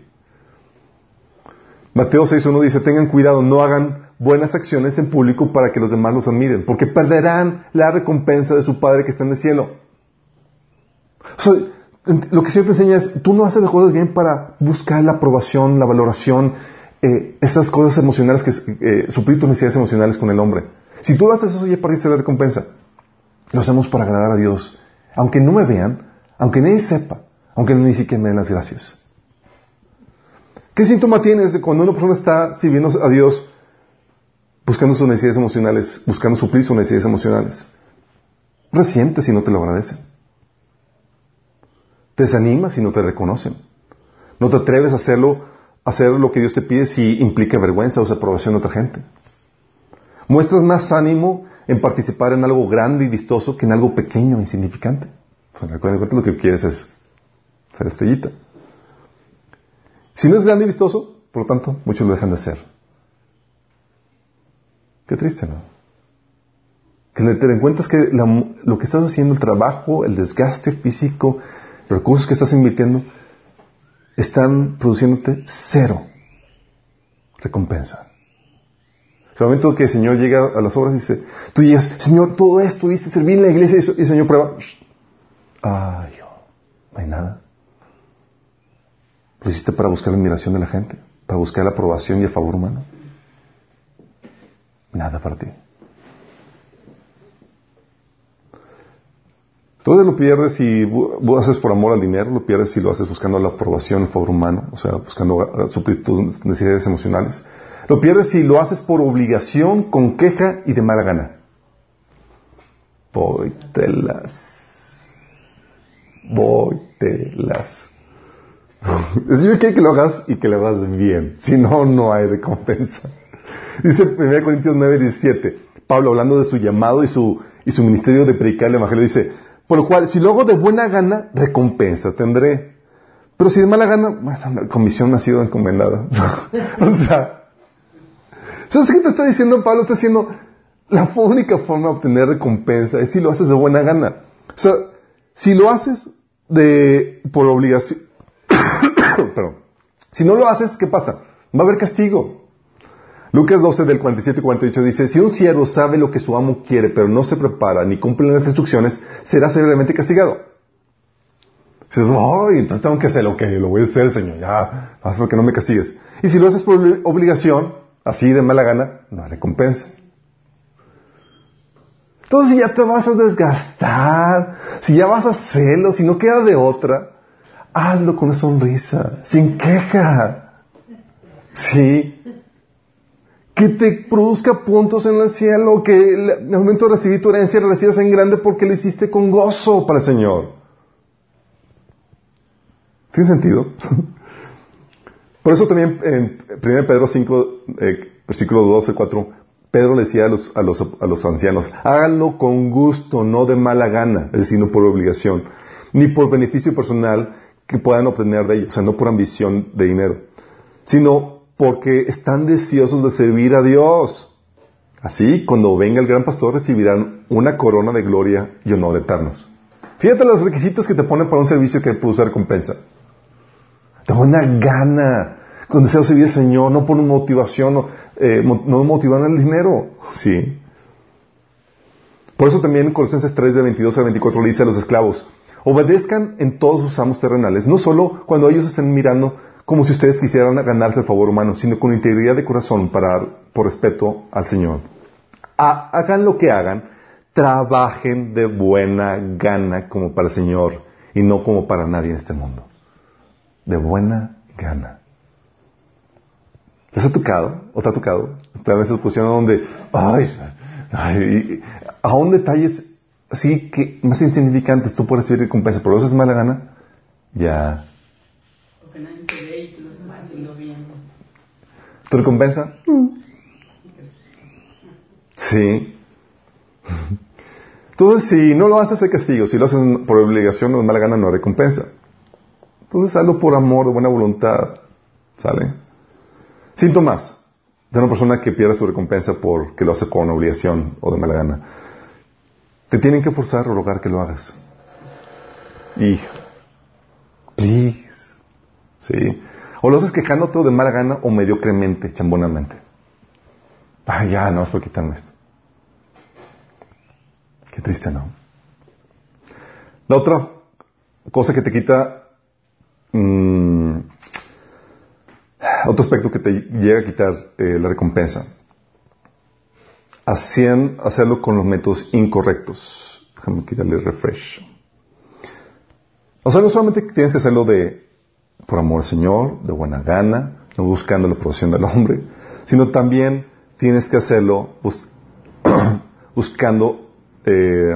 A: Mateo 6.1 dice, tengan cuidado, no hagan buenas acciones en público para que los demás los admiren, porque perderán la recompensa de su Padre que está en el cielo. lo que te enseña es, tú no haces las cosas bien para buscar la aprobación, la valoración, eh, esas cosas emocionales que eh, suplir tus necesidades emocionales con el hombre. Si tú haces eso, ya perdiste la recompensa. Lo hacemos para agradar a Dios. Aunque no me vean, aunque nadie sepa, aunque ni siquiera me den las gracias. ¿Qué síntoma tienes cuando una persona está sirviendo a Dios buscando sus necesidades emocionales, buscando suplir sus necesidades emocionales? Resientes si no te lo agradecen. Te desanimas si no te reconocen. No te atreves a hacerlo, hacer lo que Dios te pide si implica vergüenza o desaprobación de otra gente. Muestras más ánimo en participar en algo grande y vistoso que en algo pequeño e insignificante. Recuerden lo que quieres es ser estrellita. Si no es grande y vistoso, por lo tanto, muchos lo dejan de hacer. Qué triste, ¿no? Que te den cuenta que lo que estás haciendo, el trabajo, el desgaste físico, los recursos que estás invirtiendo, están produciéndote cero recompensa. El momento que el Señor llega a las obras dice, tú llegas, Señor, todo esto, viste, servir en la iglesia y el Señor prueba, ay, no hay nada. Lo hiciste para buscar la admiración de la gente, para buscar la aprobación y el favor humano. Nada para ti. Todo lo pierdes si lo haces por amor al dinero, lo pierdes si lo haces buscando la aprobación, el favor humano, o sea, buscando suplir tus necesidades emocionales. Lo pierdes si lo haces por obligación, con queja y de mala gana. Voy las. Yo quiero que lo hagas y que lo hagas bien. Si no, no hay recompensa. Dice 1 Corintios 9, 17. Pablo, hablando de su llamado y su, y su ministerio de predicar el Evangelio, dice, por lo cual, si lo hago de buena gana, recompensa tendré. Pero si de mala gana, bueno, la comisión ha sido encomendada. o sea, ¿sabes qué te está diciendo Pablo? Está diciendo, la única forma de obtener recompensa es si lo haces de buena gana. O sea, si lo haces de, por obligación, Perdón. Si no lo haces, ¿qué pasa? Va a haber castigo. Lucas 12 del 47 y 48 dice, si un siervo sabe lo que su amo quiere, pero no se prepara ni cumple las instrucciones, será severamente castigado. Dices, ay, entonces tengo que hacer lo que lo voy a hacer, Señor, ya, haz que no me castigues. Y si lo haces por obligación, así de mala gana, no hay recompensa. Entonces si ya te vas a desgastar, si ya vas a hacerlo, si no queda de otra, hazlo con una sonrisa, sin queja. Sí. Que te produzca puntos en el cielo, que el momento de recibir tu herencia la recibas en grande porque lo hiciste con gozo para el Señor. ¿Tiene sentido? Por eso también en 1 Pedro 5, eh, versículo 12, 4, Pedro le decía a los, a, los, a los ancianos, háganlo con gusto, no de mala gana, es decir, no por obligación, ni por beneficio personal, que puedan obtener de ellos, o sea, no por ambición de dinero, sino porque están deseosos de servir a Dios. Así, cuando venga el gran pastor, recibirán una corona de gloria y honor eternos. Fíjate los requisitos que te ponen para un servicio que produce recompensa. Te una gana, con deseo de servir al Señor, no por motivación, no, eh, no motivan el dinero. Sí. Por eso también en Colosenses 3, de 22 a 24 le dice a los esclavos, Obedezcan en todos sus amos terrenales, no solo cuando ellos estén mirando como si ustedes quisieran ganarse el favor humano, sino con integridad de corazón para, por respeto al Señor. hagan lo que hagan, trabajen de buena gana como para el Señor y no como para nadie en este mundo. De buena gana. ¿Les ha tocado? ¿O te ha tocado? Estar en esa posición donde, ay, ay, aún detalles así que más insignificantes tú puedes recibir recompensa, pero eso es mala gana, ya ve y tú lo estás haciendo bien. ¿Tu recompensa? Mm. Sí. Entonces, si no lo haces, hay castigo. Si lo haces por obligación o de mala gana, no hay recompensa. Entonces, hazlo por amor, de buena voluntad. ¿Sale? Síntomas de una persona que pierde su recompensa porque lo hace con obligación o de mala gana. Te tienen que forzar o rogar que lo hagas. Y, please, ¿sí? O lo haces quejándote de mala gana o mediocremente, chambonamente. Ay, ya, no, fue quitarme esto. Qué triste, ¿no? La otra cosa que te quita, mm, otro aspecto que te llega a quitar eh, la recompensa, hacerlo con los métodos incorrectos. Déjame quitarle refresh. O sea, no solamente tienes que hacerlo de por amor al Señor, de buena gana, no buscando la aprobación del hombre, sino también tienes que hacerlo buscando, eh,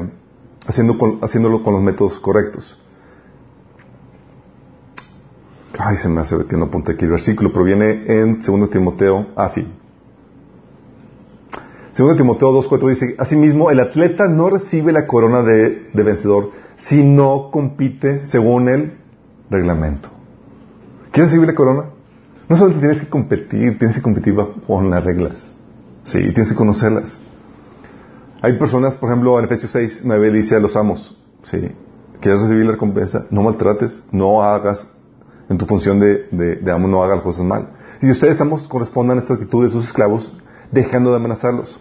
A: haciéndolo con los métodos correctos. Ay, se me hace que no apunte aquí el versículo, pero viene en 2 Timoteo, ah, sí. 2 Timoteo 2.4 dice, asimismo, el atleta no recibe la corona de vencedor si no compite según el reglamento. ¿Quieres recibir la corona? No solo tienes que competir, tienes que competir con las reglas. Sí, tienes que conocerlas. Hay personas, por ejemplo, en Efesios 6, 9 dice a los amos, sí, quieres recibir la recompensa, no maltrates, no hagas, en tu función de, amo, no hagas las cosas mal. Y ustedes, amos, correspondan a esta actitud de sus esclavos, dejando de amenazarlos.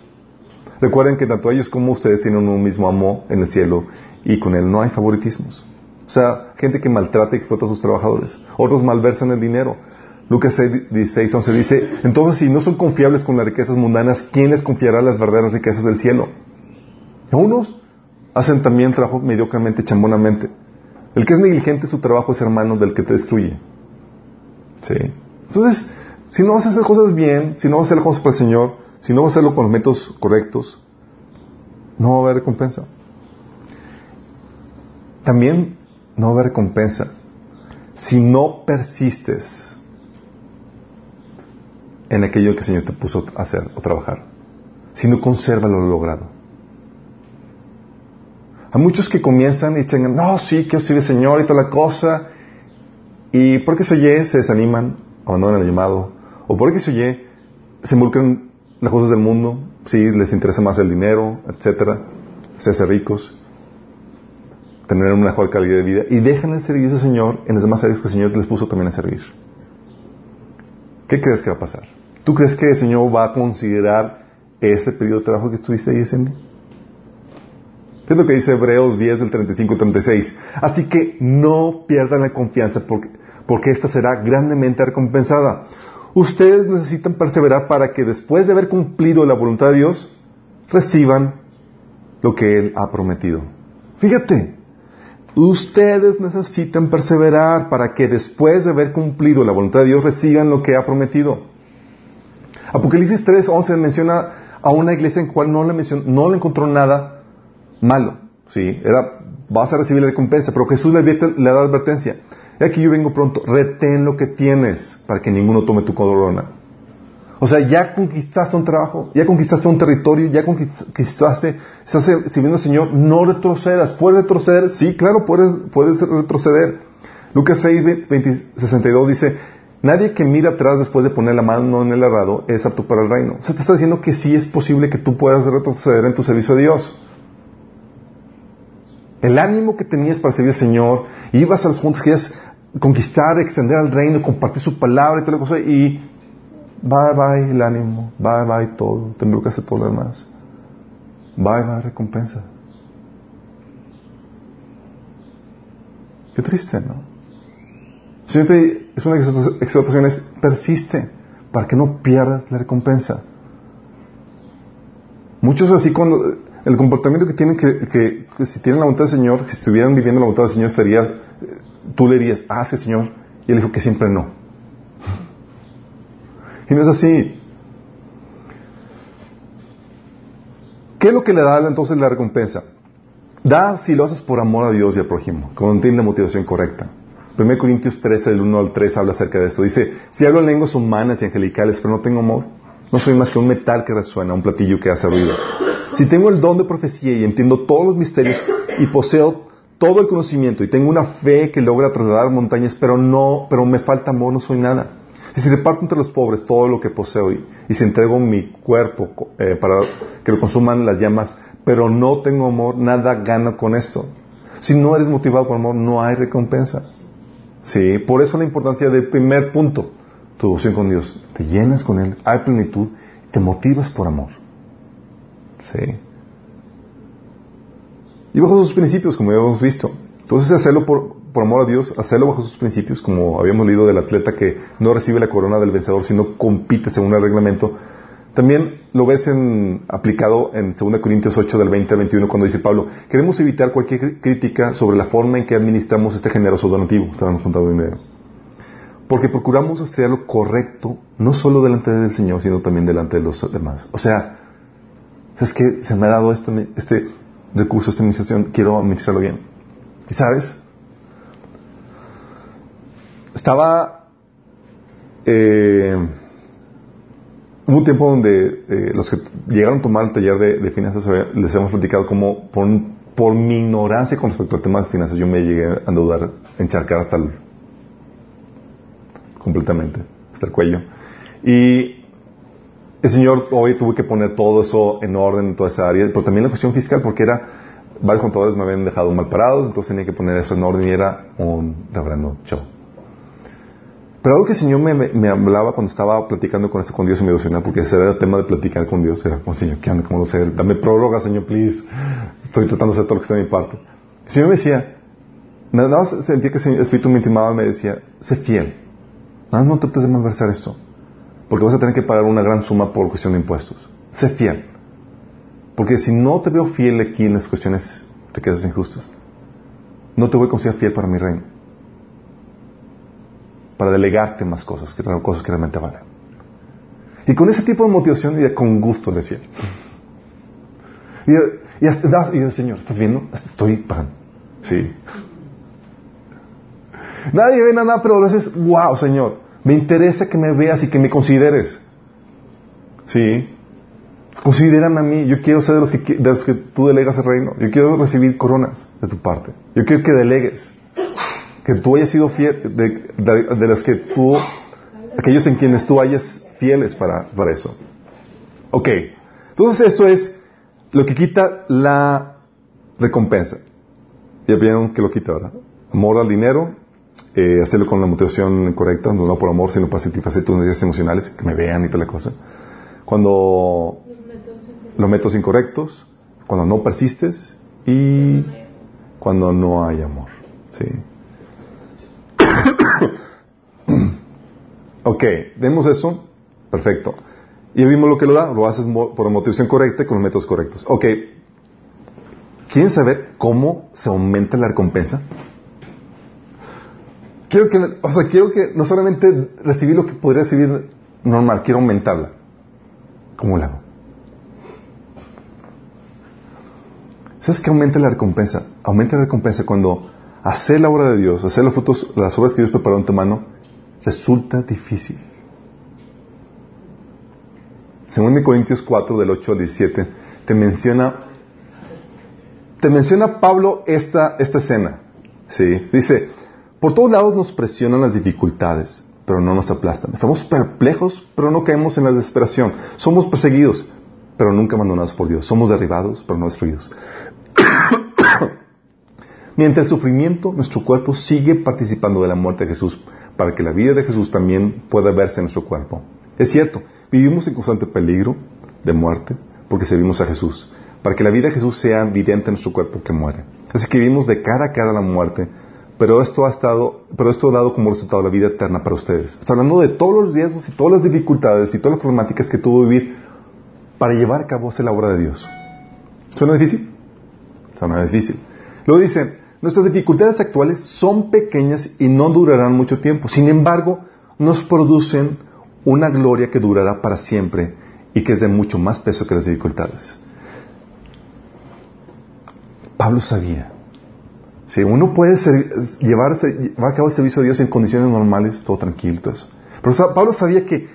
A: Recuerden que tanto ellos como ustedes tienen un mismo amo en el cielo y con él no hay favoritismos. O sea, gente que maltrata y explota a sus trabajadores. Otros malversan el dinero. Lucas 6, 16, 11 dice, entonces si no son confiables con las riquezas mundanas, ¿quién les confiará las verdaderas riquezas del cielo? Unos hacen también trabajo mediocremente, chambonamente. El que es negligente su trabajo es hermano del que te destruye. ¿Sí? Entonces, si no vas a hacer cosas bien, si no vas a hacer las cosas para el Señor, si no vas a hacerlo con los métodos correctos, no va a haber recompensa. También no va haber recompensa si no persistes en aquello que el Señor te puso a hacer o trabajar. Si no conservas lo logrado. Hay muchos que comienzan y dicen, no, sí, que sigue el Señor y toda la cosa. Y porque se oye, se desaniman, abandonan el llamado. O porque se oye, se involucran en las cosas del mundo, sí, les interesa más el dinero, etcétera, hacerse ricos tener una mejor calidad de vida y dejan el servicio al Señor en las demás áreas que el Señor les puso también a servir. ¿Qué crees que va a pasar? ¿Tú crees que el Señor va a considerar ese periodo de trabajo que estuviste ahí ese ¿Qué es lo que dice Hebreos 10 del 35 36? Así que no pierdan la confianza porque, porque esta será grandemente recompensada. Ustedes necesitan perseverar para que después de haber cumplido la voluntad de Dios, reciban lo que Él ha prometido. Fíjate, Ustedes necesitan perseverar para que después de haber cumplido la voluntad de Dios reciban lo que ha prometido. Apocalipsis 3:11 menciona a una iglesia en cual no le, mencionó, no le encontró nada malo. ¿sí? Era, vas a recibir la recompensa, pero Jesús le, da advertencia. Aquí yo vengo pronto, retén lo que tienes para que ninguno tome tu corona. O sea, ya conquistaste un trabajo, ya conquistaste un territorio, ya conquistaste, estás sirviendo al Señor, no retrocedas. ¿Puedes retroceder? Sí, claro, puedes, puedes retroceder. Lucas 6, 62 dice, nadie que mira atrás después de poner la mano en el arado es apto para el reino. O sea, te está diciendo que sí es posible que tú puedas retroceder en tu servicio a Dios. El ánimo que tenías para servir al Señor, ibas a los juntos, querías conquistar, extender al reino, compartir su palabra y toda la cosa, y Bye bye el ánimo, bye bye todo, te hacer por lo demás. Bye bye recompensa. Qué triste, ¿no? Siguiente es una exhortación, es persiste para que no pierdas la recompensa. Muchos así cuando el comportamiento que tienen que, que, si tienen la voluntad del Señor, si estuvieran viviendo la voluntad del Señor sería, tú le dirías, ah, sí Señor, y él dijo que siempre no. Y no es así. ¿Qué es lo que le da entonces la recompensa? Da si lo haces por amor a Dios y al prójimo, cuando tienes la motivación correcta. 1 Corintios 13, del 1 al 3, habla acerca de esto. Dice, si hablo lenguas humanas y angelicales, pero no tengo amor, no soy más que un metal que resuena, un platillo que hace ruido. Si tengo el don de profecía y entiendo todos los misterios y poseo todo el conocimiento y tengo una fe que logra trasladar montañas, pero no, pero me falta amor, no soy nada. Y si reparto entre los pobres todo lo que poseo y, si entrego mi cuerpo eh, para que lo consuman las llamas, pero no tengo amor, nada gano con esto. Si no eres motivado por amor, no hay recompensa. Sí, por eso la importancia del primer punto, tu devoción con Dios. Te llenas con Él, hay plenitud, te motivas por amor. Sí. Y bajo sus principios, como ya hemos visto. Entonces, hacerlo por, por amor a Dios, hacerlo bajo sus principios, como habíamos leído del atleta que no recibe la corona del vencedor, sino compite según el reglamento. También lo ves en, aplicado en 2 Corintios 8 del 20 al 21 cuando dice Pablo, queremos evitar cualquier crítica sobre la forma en que administramos este generoso donativo. Estaban juntando dinero. Porque procuramos hacer lo correcto, no solo delante del Señor, sino también delante de los demás. O sea, ¿sabes qué? Se me ha dado esto, este recurso, esta administración, quiero administrarlo bien. ¿Y sabes? Estaba... Eh, hubo un tiempo donde eh, los que llegaron a tomar el taller de, finanzas les hemos platicado como por, por, mi ignorancia con respecto al tema de finanzas yo me llegué a endeudar, encharcar hasta el... completamente, hasta el cuello. Y el Señor hoy tuve que poner todo eso en orden en toda esa área, pero también la cuestión fiscal porque era, varios contadores me habían dejado mal parados, entonces tenía que poner eso en orden y era un reverendo show. Pero algo que el Señor me, hablaba cuando estaba platicando con esto con Dios en mi devocional, porque ese era el tema de platicar con Dios, era como, Señor, ¿qué onda? ¿Cómo lo sé? Dame próloga, Señor, please. Estoy tratando de hacer todo lo que está de mi parte. El Señor me decía, nada más sentía que el Espíritu me intimaba me decía, sé fiel. Nada más no trates de malversar esto, porque vas a tener que pagar una gran suma por cuestión de impuestos. Sé fiel. Porque si no te veo fiel aquí en las cuestiones de que haces injustas, no te voy a considerar fiel para mi reino para delegarte más cosas, que cosas que realmente valen. Y con ese tipo de motivación, y con gusto le decía. Y, y, y, Señor, ¿estás viendo? Estoy pagando. Sí. Nadie ve nada, pero a veces, wow, Señor, me interesa que me veas y que me consideres. Sí. Considérame a mí. Yo quiero ser de los, que, de los que tú delegas el reino. Yo quiero recibir coronas de tu parte. Yo quiero que delegues que tú hayas sido fiel, de, los que tú, aquellos en quienes tú hayas fieles para, para eso. Ok, entonces esto es lo que quita la recompensa. Ya vieron que lo quita, ¿verdad? Amor al dinero, eh, hacerlo con la motivación correcta, no por amor, sino para satisfacer tus necesidades emocionales, que me vean y toda la cosa. Cuando los métodos incorrectos, cuando no persistes y cuando no hay amor. ¿sí? ok, vemos eso. Perfecto. Y vimos lo que lo da. Lo haces por motivación correcta y con los métodos correctos. Ok. ¿Quieren saber cómo se aumenta la recompensa? Quiero que, o sea, quiero que no solamente recibir lo que podría recibir normal, quiero aumentarla. ¿Cómo lo hago? ¿Sabes qué aumenta la recompensa? Aumenta la recompensa cuando hacer la obra de Dios, hacer los frutos, las obras que Dios preparó en tu mano, resulta difícil. Según de Corintios 4, del 8 al 17, te menciona, te menciona Pablo esta, esta escena. ¿sí? Dice, por todos lados nos presionan las dificultades, pero no nos aplastan. Estamos perplejos, pero no caemos en la desesperación. Somos perseguidos, pero nunca abandonados por Dios. Somos derribados, pero no destruidos. Mientras el sufrimiento, nuestro cuerpo sigue participando de la muerte de Jesús para que la vida de Jesús también pueda verse en nuestro cuerpo. Es cierto, vivimos en constante peligro de muerte porque servimos a Jesús, para que la vida de Jesús sea evidente en nuestro cuerpo que muere. Así que vivimos de cara a cara a la muerte, pero esto ha estado, pero esto ha dado como resultado la vida eterna para ustedes. Está hablando de todos los riesgos y todas las dificultades y todas las problemáticas que tuvo vivir para llevar a cabo la obra de Dios. ¿Suena difícil? Suena difícil. Luego dice, Nuestras dificultades actuales son pequeñas y no durarán mucho tiempo. Sin embargo, nos producen una gloria que durará para siempre y que es de mucho más peso que las dificultades. Pablo sabía. Si uno puede llevar a cabo el servicio de Dios en condiciones normales, todo tranquilo, Pero Pablo sabía que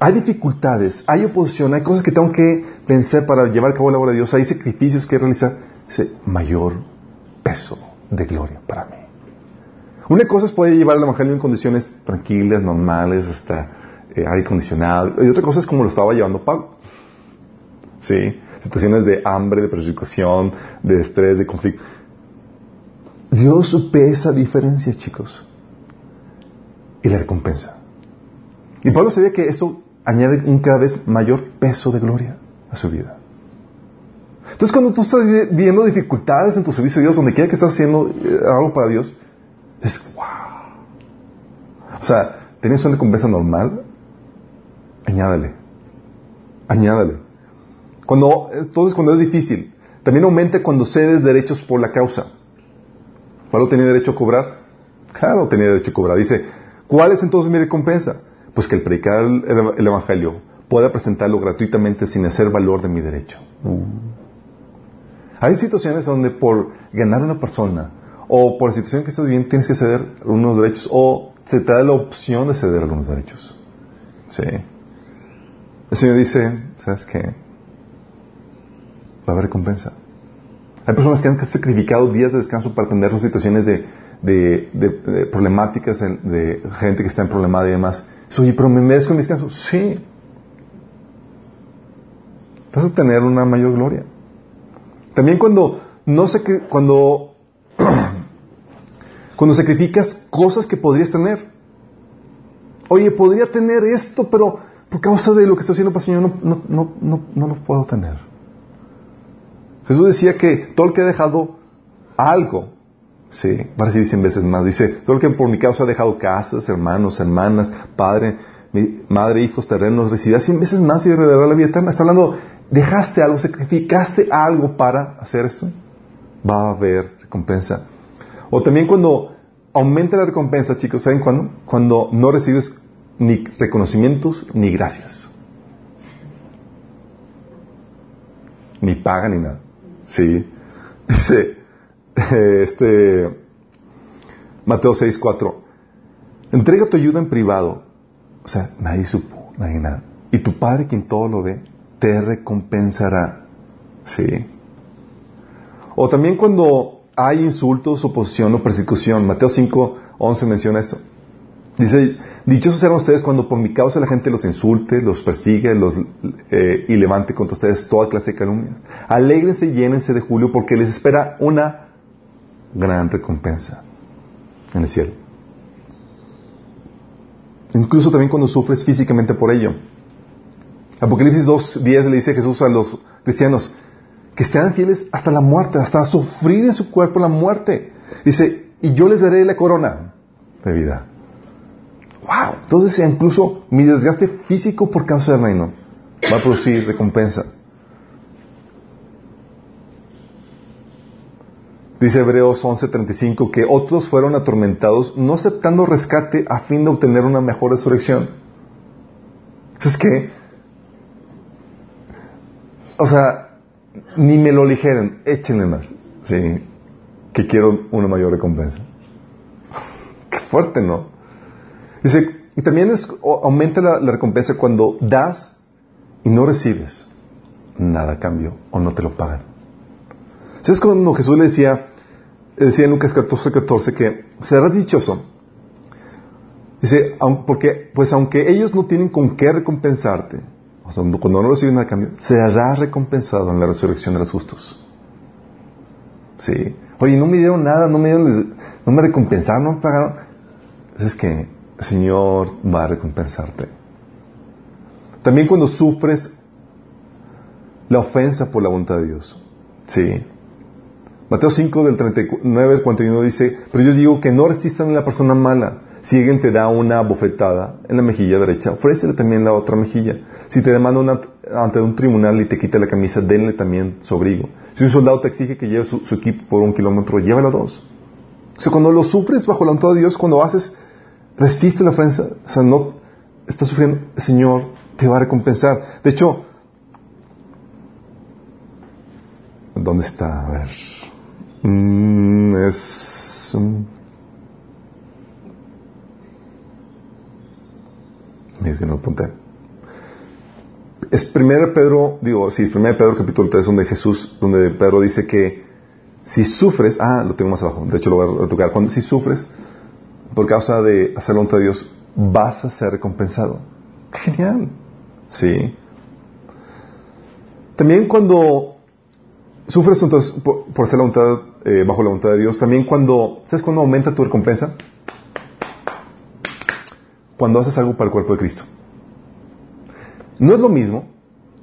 A: hay dificultades, hay oposición, hay cosas que tengo que vencer para llevar a cabo la obra de Dios, hay sacrificios que realizar, ese mayor peso de gloria para mí. Una cosa es poder llevar el Evangelio en condiciones tranquilas, normales, hasta eh, aire acondicionado, y otra cosa es como lo estaba llevando Pablo. ¿Sí? Situaciones de hambre, de persecución, de estrés, de conflicto. Dios supe esa diferencia, chicos, y la recompensa. Y Pablo sabía que eso añade un cada vez mayor peso de gloria a su vida. Entonces, cuando tú estás viviendo dificultades en tu servicio a Dios, donde quiera que estás haciendo eh, algo para Dios, es wow. O sea, tienes una recompensa normal, añádale. Añádale. Cuando, entonces, cuando es difícil, también aumenta cuando cedes derechos por la causa. ¿Pablo tenía derecho a cobrar? Claro, tenía derecho a cobrar. Dice, ¿cuál es entonces mi recompensa? Pues que el predicar el, Evangelio pueda presentarlo gratuitamente sin hacer valor de mi derecho. Uh. Hay situaciones donde por ganar una persona o por la situación que estás viviendo tienes que ceder unos derechos o se te da la opción de ceder algunos derechos. Sí. El Señor dice, ¿sabes qué? Va a haber recompensa. Hay personas que han sacrificado días de descanso para atender las situaciones de, de, problemáticas, de gente que está en problemada y demás. Oye, pero me merezco mi descanso. Sí. Vas a tener una mayor gloria. También cuando no que cuando cuando sacrificas cosas que podrías tener. Oye, podría tener esto, pero por causa de lo que estoy haciendo para el Señor no, no, no, no lo puedo tener. Jesús decía que todo el que ha dejado algo, sí, va a recibir cien veces más. Dice, todo el que por mi causa ha dejado casas, hermanos, hermanas, padre, madre, hijos, terrenos, recibirá cien veces más y heredará la vida eterna. Está hablando, dejaste algo, sacrificaste algo para hacer esto. Va a haber recompensa. O también cuando aumenta la recompensa, chicos, ¿saben cuándo? Cuando no recibes ni reconocimientos ni gracias. Ni paga ni nada. Sí. Dice, este, Mateo 6, 4. Entrega tu ayuda en privado. O sea, nadie supo, nadie nada. Y tu Padre, quien todo lo ve, te recompensará. Sí. O también cuando hay insultos, oposición o persecución. Mateo 5, 11 menciona esto. Dice, dichosos serán ustedes cuando por mi causa la gente los insulte, los persigue los, eh, y levante contra ustedes toda clase de calumnias. Alégrense y llénense de julio porque les espera una gran recompensa en el cielo. Incluso también cuando sufres físicamente por ello. Apocalipsis 2.10 le dice Jesús a los cristianos que sean fieles hasta la muerte, hasta sufrir en su cuerpo la muerte. Dice, y yo les daré la corona de vida. Wow. Entonces, incluso mi desgaste físico por causa del reino va a producir recompensa. Dice Hebreos 11:35 que otros fueron atormentados no aceptando rescate a fin de obtener una mejor resurrección. Es que, o sea, ni me lo ligeren, échenle más, sí, que quiero una mayor recompensa. Qué fuerte, ¿no? Dice, y también aumenta la, recompensa cuando das y no recibes nada a cambio o no te lo pagan. ¿Sabes cuando Jesús le decía, decía en Lucas 14, 14 que serás dichoso? Dice, porque, pues aunque ellos no tienen con qué recompensarte, o sea, cuando no reciben nada cambio, serás recompensado en la resurrección de los justos. Sí. Oye, no me dieron nada, no me dieron, no me recompensaron, no me pagaron. Es que el Señor va a recompensarte. También cuando sufres la ofensa por la voluntad de Dios. Sí. Mateo 5 del 39 al 41 dice, pero yo digo que no resistan a la persona mala. Si alguien te da una bofetada en la mejilla derecha, ofrécele también la otra mejilla. Si te demanda ante un tribunal y te quita la camisa, denle también su abrigo. Si un soldado te exige que lleve su, equipo por un kilómetro, llévalo dos. O sea, cuando lo sufres bajo la voluntad de Dios, cuando haces resiste la ofensa, o sea, no está sufriendo, el Señor te va a recompensar. De hecho, ¿dónde está? A ver. Mm, es. Um, es que no apunté. Es 1 Pedro, digo, sí, es 1 Pedro capítulo 3, donde Jesús, donde Pedro dice que si sufres, ah, lo tengo más abajo, de hecho lo voy a tocar, cuando si sufres por causa de hacer la de Dios, vas a ser recompensado. Genial. Sí. También cuando sufres entonces por, hacer la voluntad, eh, bajo la voluntad de Dios, también cuando, ¿sabes cuándo aumenta tu recompensa? Cuando haces algo para el cuerpo de Cristo. No es lo mismo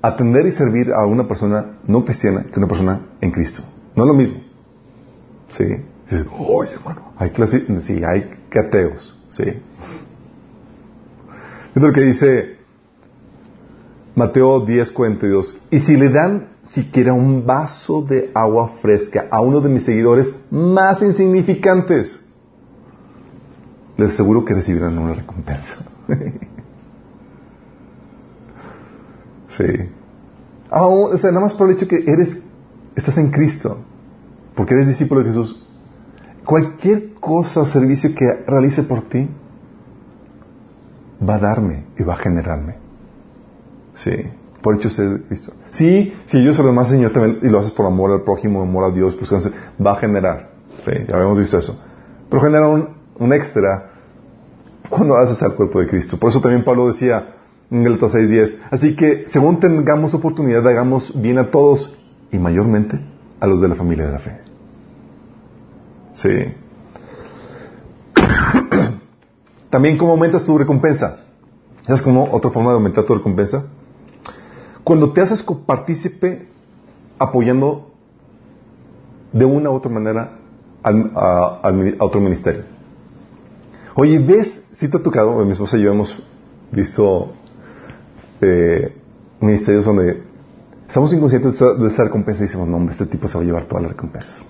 A: atender y servir a una persona no cristiana que una persona en Cristo. No es lo mismo. Sí. Dices, oye, hermano, hay clase, sí, hay cateos. Sí. Es lo que dice Mateo 10, 42. Y si le dan siquiera un vaso de agua fresca a uno de mis seguidores más insignificantes, les aseguro que recibirán una recompensa. sí. o sea, nada más por el hecho que eres, estás en Cristo, porque eres discípulo de Jesús. Cualquier cosa servicio que realice por ti va a darme y va a generarme. Sí, por hecho ser Cristo. Sí, si yo se lo demás Señor también, y lo haces por amor al prójimo, amor a Dios, pues va a generar. Sí, ya habíamos visto eso. Pero genera un, extra cuando haces al cuerpo de Cristo. Por eso también Pablo decía en el 6.10, así que según tengamos oportunidad, hagamos bien a todos y mayormente a los de la familia de la fe. Sí. También cómo aumentas tu recompensa. ¿Sabes cómo otra forma de aumentar tu recompensa? Cuando te haces partícipe apoyando de una u otra manera a, otro ministerio. Oye, ¿ves? Si te ha tocado, mi esposa y yo hemos visto eh, ministerios donde estamos inconscientes de esa recompensa y decimos, no, hombre, este tipo se va a llevar todas las recompensas.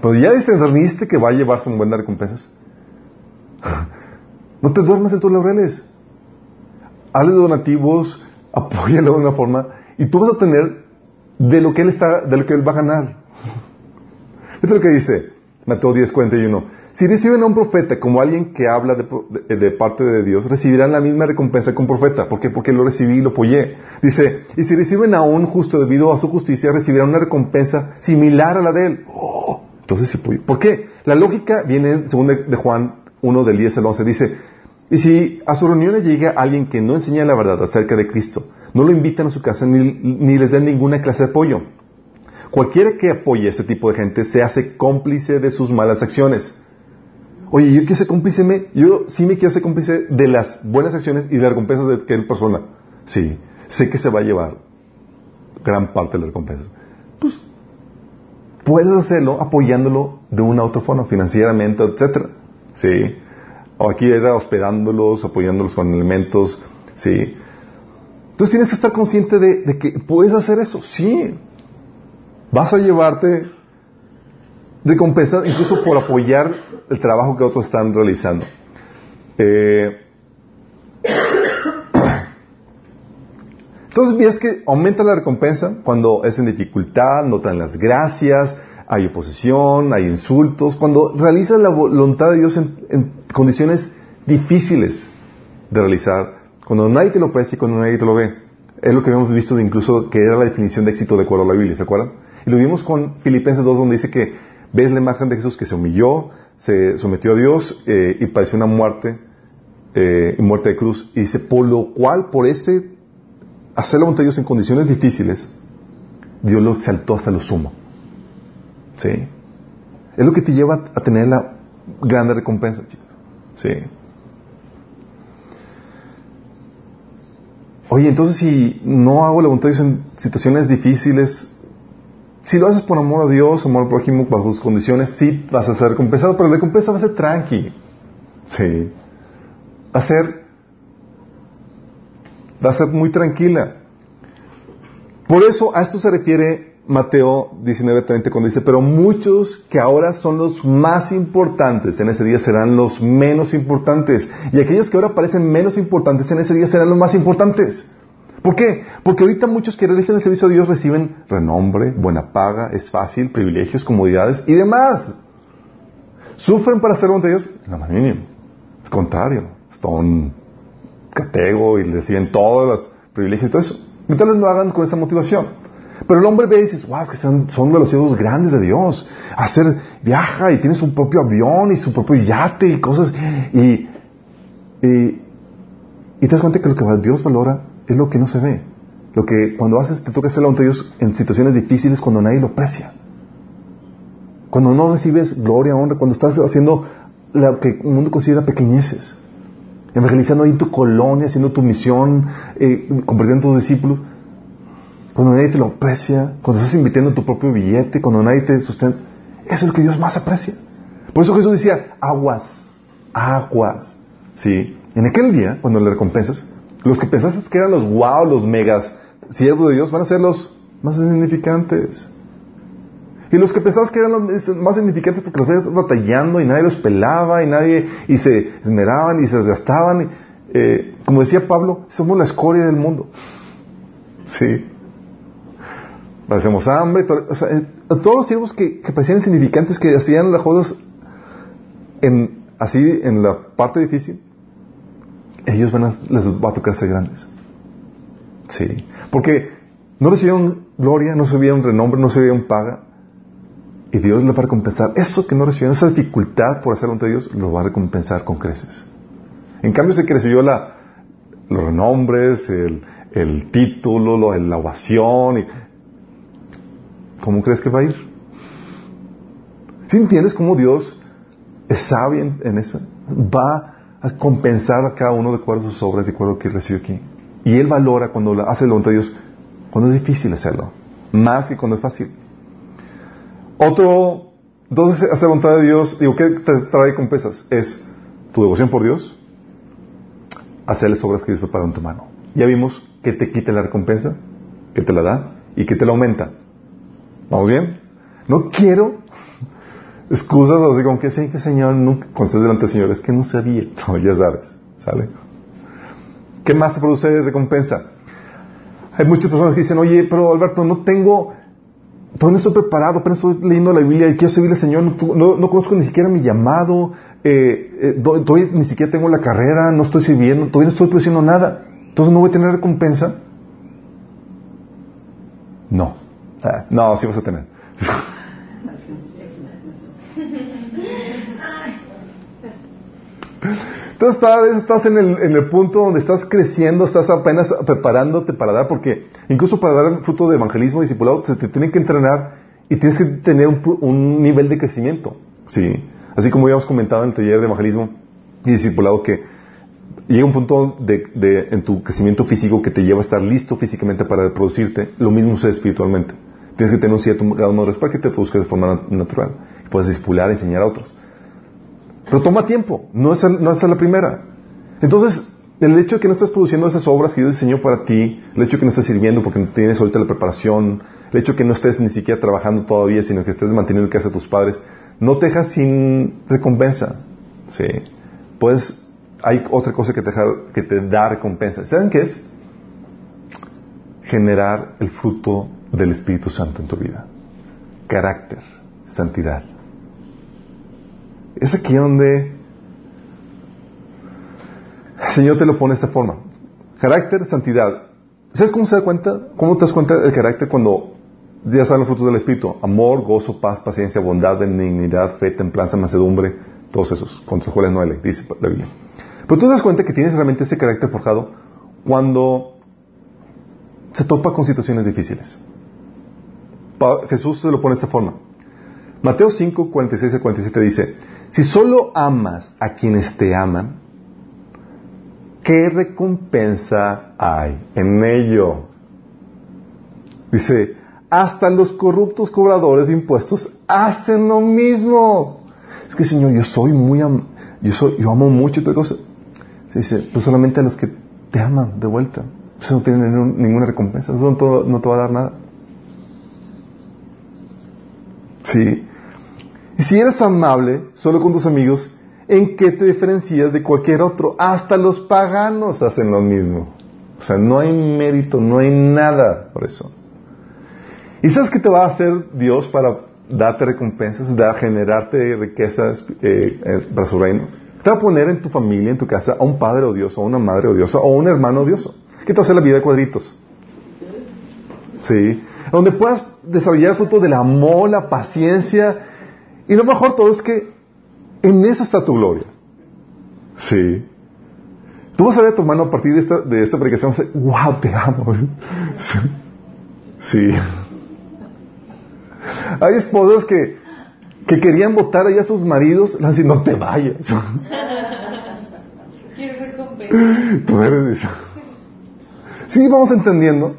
A: Pero ya discerniste que va a llevarse un buen de recompensas. No te duermas en tus laureles hazle donativos, apóyalo de una forma, y tú vas a tener de lo que él está, de lo que él va a ganar. Esto es lo que dice Mateo 10, 41. Si reciben a un profeta como alguien que habla de, parte de Dios, recibirán la misma recompensa que un profeta. ¿Por qué? Porque lo recibí y lo apoyé. Dice, y si reciben a un justo debido a su justicia, recibirán una recompensa similar a la de él. Oh, entonces, ¿por qué? La lógica viene, según de, Juan 1, del 10 al 11, dice, y si a sus reuniones llega alguien que no enseña la verdad acerca de Cristo, no lo invitan a su casa ni, les dan ninguna clase de apoyo. Cualquiera que apoye a este tipo de gente se hace cómplice de sus malas acciones. Oye, yo quiero ser cómplice, yo sí me quiero ser cómplice de las buenas acciones y de las recompensas de aquella persona. Sí, sé que se va a llevar gran parte de las recompensas. Pues, puedes hacerlo apoyándolo de una u otra forma, financieramente, etcétera. Sí. O aquí era hospedándolos, apoyándolos con elementos, ¿sí? Entonces tienes que estar consciente de, que puedes hacer eso, sí. Vas a llevarte recompensa incluso por apoyar el trabajo que otros están realizando. Eh, entonces ves que aumenta la recompensa cuando es en dificultad, notan las gracias, hay oposición, hay insultos. Cuando realizas la voluntad de Dios en, condiciones difíciles de realizar, cuando nadie te lo parece y cuando nadie te lo ve. Es lo que habíamos visto incluso que era la definición de éxito de acuerdo a la Biblia, ¿se acuerdan? Y lo vimos con Filipenses 2 donde dice que ves la imagen de Jesús que se humilló, se sometió a Dios eh, y padeció una muerte, eh, muerte de cruz. Y dice, por lo cual, por ese hacer la voluntad de Dios en condiciones difíciles, Dios lo exaltó hasta lo sumo. ¿Sí? Es lo que te lleva a tener la grande recompensa, chicos. ¿Sí? Oye, entonces si no hago la voluntad en situaciones difíciles, si lo haces por amor a Dios, amor al prójimo, bajo sus condiciones, sí vas a ser recompensado, pero la recompensa va a ser tranqui. Sí. Va a ser, va a ser muy tranquila. Por eso a esto se refiere Mateo 19:30 cuando dice, pero muchos que ahora son los más importantes en ese día serán los menos importantes. Y aquellos que ahora parecen menos importantes en ese día serán los más importantes. ¿Por qué? Porque ahorita muchos que realizan el servicio de Dios reciben renombre, buena paga, es fácil, privilegios, comodidades y demás. ¿Sufren para ser ante Dios? No más mínimo. Al contrario, están catego y reciben todos los privilegios y todo eso. Y tal vez lo hagan con esa motivación. Pero el hombre ve y dice, wow, es que son, son de grandes de Dios. Hacer, viaja y tiene su propio avión y su propio yate y cosas. Y, y, te das cuenta que lo que Dios valora es lo que no se ve. Lo que cuando haces, te toca hacer la voluntad de Dios en situaciones difíciles cuando nadie lo aprecia. Cuando no recibes gloria, honra, cuando estás haciendo lo que el mundo considera pequeñeces. Evangelizando ahí tu colonia, haciendo tu misión, eh, compartiendo tus discípulos. Cuando nadie te lo aprecia, cuando estás invirtiendo tu propio billete, cuando nadie te sustenta. Eso es lo que Dios más aprecia. Por eso Jesús decía, aguas, aguas. ¿Sí? En aquel día, cuando le recompensas, los que pensaste que eran los wow, los megas siervos de Dios, van a ser los más insignificantes. Y los que pensabas que eran los más significantes porque los veías batallando y nadie los pelaba y nadie, y se esmeraban y se desgastaban. Eh, como decía Pablo, somos la escoria del mundo. Sí. Hacemos hambre. eh, todos los siervos que, que parecían insignificantes, que hacían las cosas en, así en la parte difícil, ellos van les va a tocar ser grandes. Sí. Porque no recibieron gloria, no recibieron renombre, no recibieron paga. Y Dios le va a recompensar. Eso que no recibieron, esa dificultad por hacerlo ante Dios, lo va a recompensar con creces. En cambio, se que la, los renombres, el, el título, la ovación, y, ¿cómo crees que va a ir? ¿Sí entiendes cómo Dios es sabio en, eso? Va a compensar a cada uno de acuerdo a sus obras, de acuerdo a lo que recibe aquí. Y Él valora cuando hace la voluntad de Dios, cuando es difícil hacerlo, más que cuando es fácil. Otro, entonces hacer voluntad de Dios, digo, ¿qué te trae recompensas? Es tu devoción por Dios, hacer las obras que Dios prepara en tu mano. Ya vimos que te quita la recompensa, que te la da y que te la aumenta. ¿Vamos bien? No quiero excusas así como que sí, que Señor, nunca, cuando estás delante del Señor, es que no sabía. No, ya sabes, ¿sale? ¿Qué más se produce recompensa? Hay muchas personas que dicen, oye, pero Alberto, no tengo, todavía no estoy preparado, apenas estoy leyendo la Biblia y quiero servirle al Señor, no, no, conozco ni siquiera mi llamado, eh, eh, todavía ni siquiera tengo la carrera, no estoy sirviendo, todavía no estoy produciendo nada, entonces no voy a tener recompensa. No, no, sí vas a tener. Entonces, tal vez estás en el, punto donde estás creciendo, estás apenas preparándote para dar, porque incluso para dar fruto de evangelismo discipulado, se te tiene que entrenar y tienes que tener un, nivel de crecimiento. ¿sí? Así como habíamos comentado en el taller de evangelismo y discipulado, que llega un punto de, en tu crecimiento físico que te lleva a estar listo físicamente para reproducirte, lo mismo sucede espiritualmente. Tienes que tener un cierto grado de madurez para que te produzcas de forma natural. Y puedes discipular, enseñar a otros. Pero toma tiempo, no es, no es la primera. Entonces, el hecho de que no estés produciendo esas obras que Dios diseñó para ti, el hecho de que no estés sirviendo porque no tienes ahorita la preparación, el hecho de que no estés ni siquiera trabajando todavía, sino que estés manteniendo el que hace tus padres, no te dejas sin recompensa. ¿sí? Hay otra cosa que te, que te da recompensa. ¿Saben qué es? Generar el fruto del Espíritu Santo en tu vida. Carácter, santidad. Es aquí donde el Señor te lo pone de esta forma. Carácter, santidad. ¿Sabes cómo se da cuenta? ¿Cómo te das cuenta del carácter cuando ya saben los frutos del Espíritu? Amor, gozo, paz, paciencia, bondad, benignidad, fe, templanza, mansedumbre, todos esos, contra los cuales no hay dice la Biblia. Pero tú te das cuenta que tienes realmente ese carácter forjado cuando se topa con situaciones difíciles. Jesús se lo pone de esta forma. Mateo 5, 46 a 47 dice, si solo amas a quienes te aman, ¿qué recompensa hay en ello? Dice, hasta los corruptos cobradores de impuestos hacen lo mismo. Es que Señor, yo soy muy, yo soy, yo amo mucho otra cosa. Dice, pues solamente a los que te aman de vuelta. Eso no tiene ninguna recompensa, no te va a dar nada. Sí. Y si eres amable solo con tus amigos, ¿en qué te diferencias de cualquier otro? Hasta los paganos hacen lo mismo. O sea, no hay mérito, no hay nada por eso. ¿Y sabes qué te va a hacer Dios para darte recompensas, da, generarte riquezas eh, eh, para su reino? te va a poner en tu familia, en tu casa, a un padre odioso, a una madre odiosa, o a un hermano odioso. ¿Qué te hace la vida de cuadritos? Sí. Donde puedas desarrollar el fruto del amor, la paciencia. Y lo mejor todo es que en eso está tu gloria. Sí. Tú vas a ver a tu hermano a partir de esta, de esta predicación, wow, te amo. Sí. Hay esposas que, que querían votar allá a sus maridos, le no te vayas. Sí, vamos entendiendo.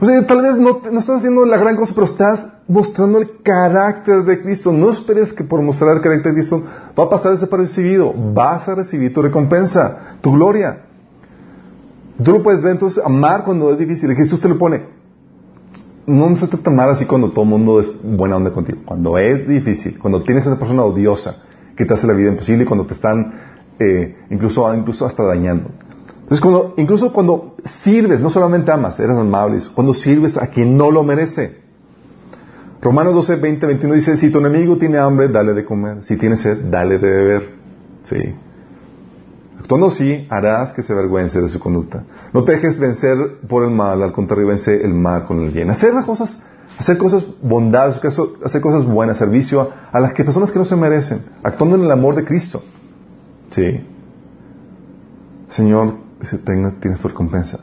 A: O sea, tal vez no, no, estás haciendo la gran cosa, pero estás mostrando el carácter de Cristo. No esperes que por mostrar el carácter de Cristo va a pasar desapercibido. Vas a recibir tu recompensa, tu gloria. Tú lo puedes ver, entonces, amar cuando es difícil. Jesús te lo pone. No se trata de amar así cuando todo el mundo es buena onda contigo. Cuando es difícil, cuando tienes una persona odiosa que te hace la vida imposible y cuando te están eh, incluso, incluso hasta dañando. Entonces, cuando, incluso cuando sirves, no solamente amas, eres amable, cuando sirves a quien no lo merece. Romanos 12, 20, 21 dice, si tu enemigo tiene hambre, dale de comer. Si tiene sed, dale de beber. Sí. Actuando así, harás que se avergüence de su conducta. No te dejes vencer por el mal, al contrario, vence el mal con el bien. Hacer las cosas, hacer cosas bondades, hacer cosas buenas, servicio a, las que personas que no se merecen, actuando en el amor de Cristo. Sí. Señor, dice, tienes tu recompensa.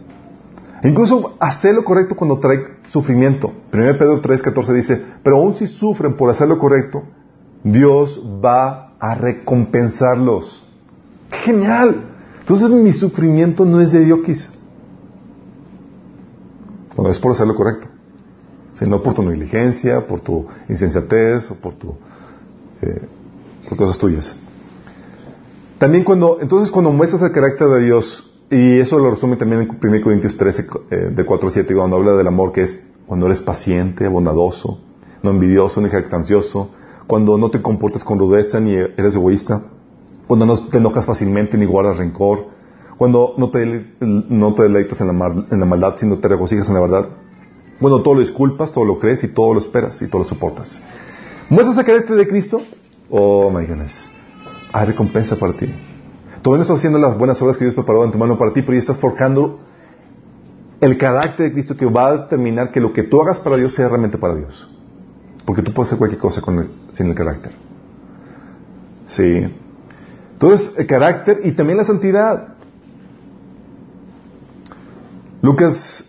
A: incluso hacer lo correcto cuando trae sufrimiento. 1 Pedro 3:14 dice, pero aún si sufren por hacer lo correcto, Dios va a recompensarlos. genial! Entonces mi sufrimiento no es de Diokis. No es por hacer lo correcto, sino por tu negligencia, por tu insensatez o por tu eh, cosas tuyas. También cuando, entonces cuando muestras el carácter de Dios, y eso lo resume también en 1 Corintios 13, eh, de 4 a 7, cuando habla del amor, que es cuando eres paciente, bondadoso, no envidioso ni jactancioso, cuando no te comportas con rudeza ni eres egoísta, cuando no te enojas fácilmente ni guardas rencor, cuando no te, no te deleitas en la, en la maldad, sino te regocijas en la verdad, cuando todo lo disculpas, todo lo crees y todo lo esperas y todo lo soportas. ¿Muestras el carácter de Cristo? Oh my goodness hay recompensa para ti. Todavía no estás haciendo las buenas obras que Dios preparó de antemano para ti, pero ya estás forjando el carácter de Cristo que va a determinar que lo que tú hagas para Dios sea realmente para Dios. Porque tú puedes hacer cualquier cosa sin el carácter. Sí. Entonces, el carácter y también la santidad. Lucas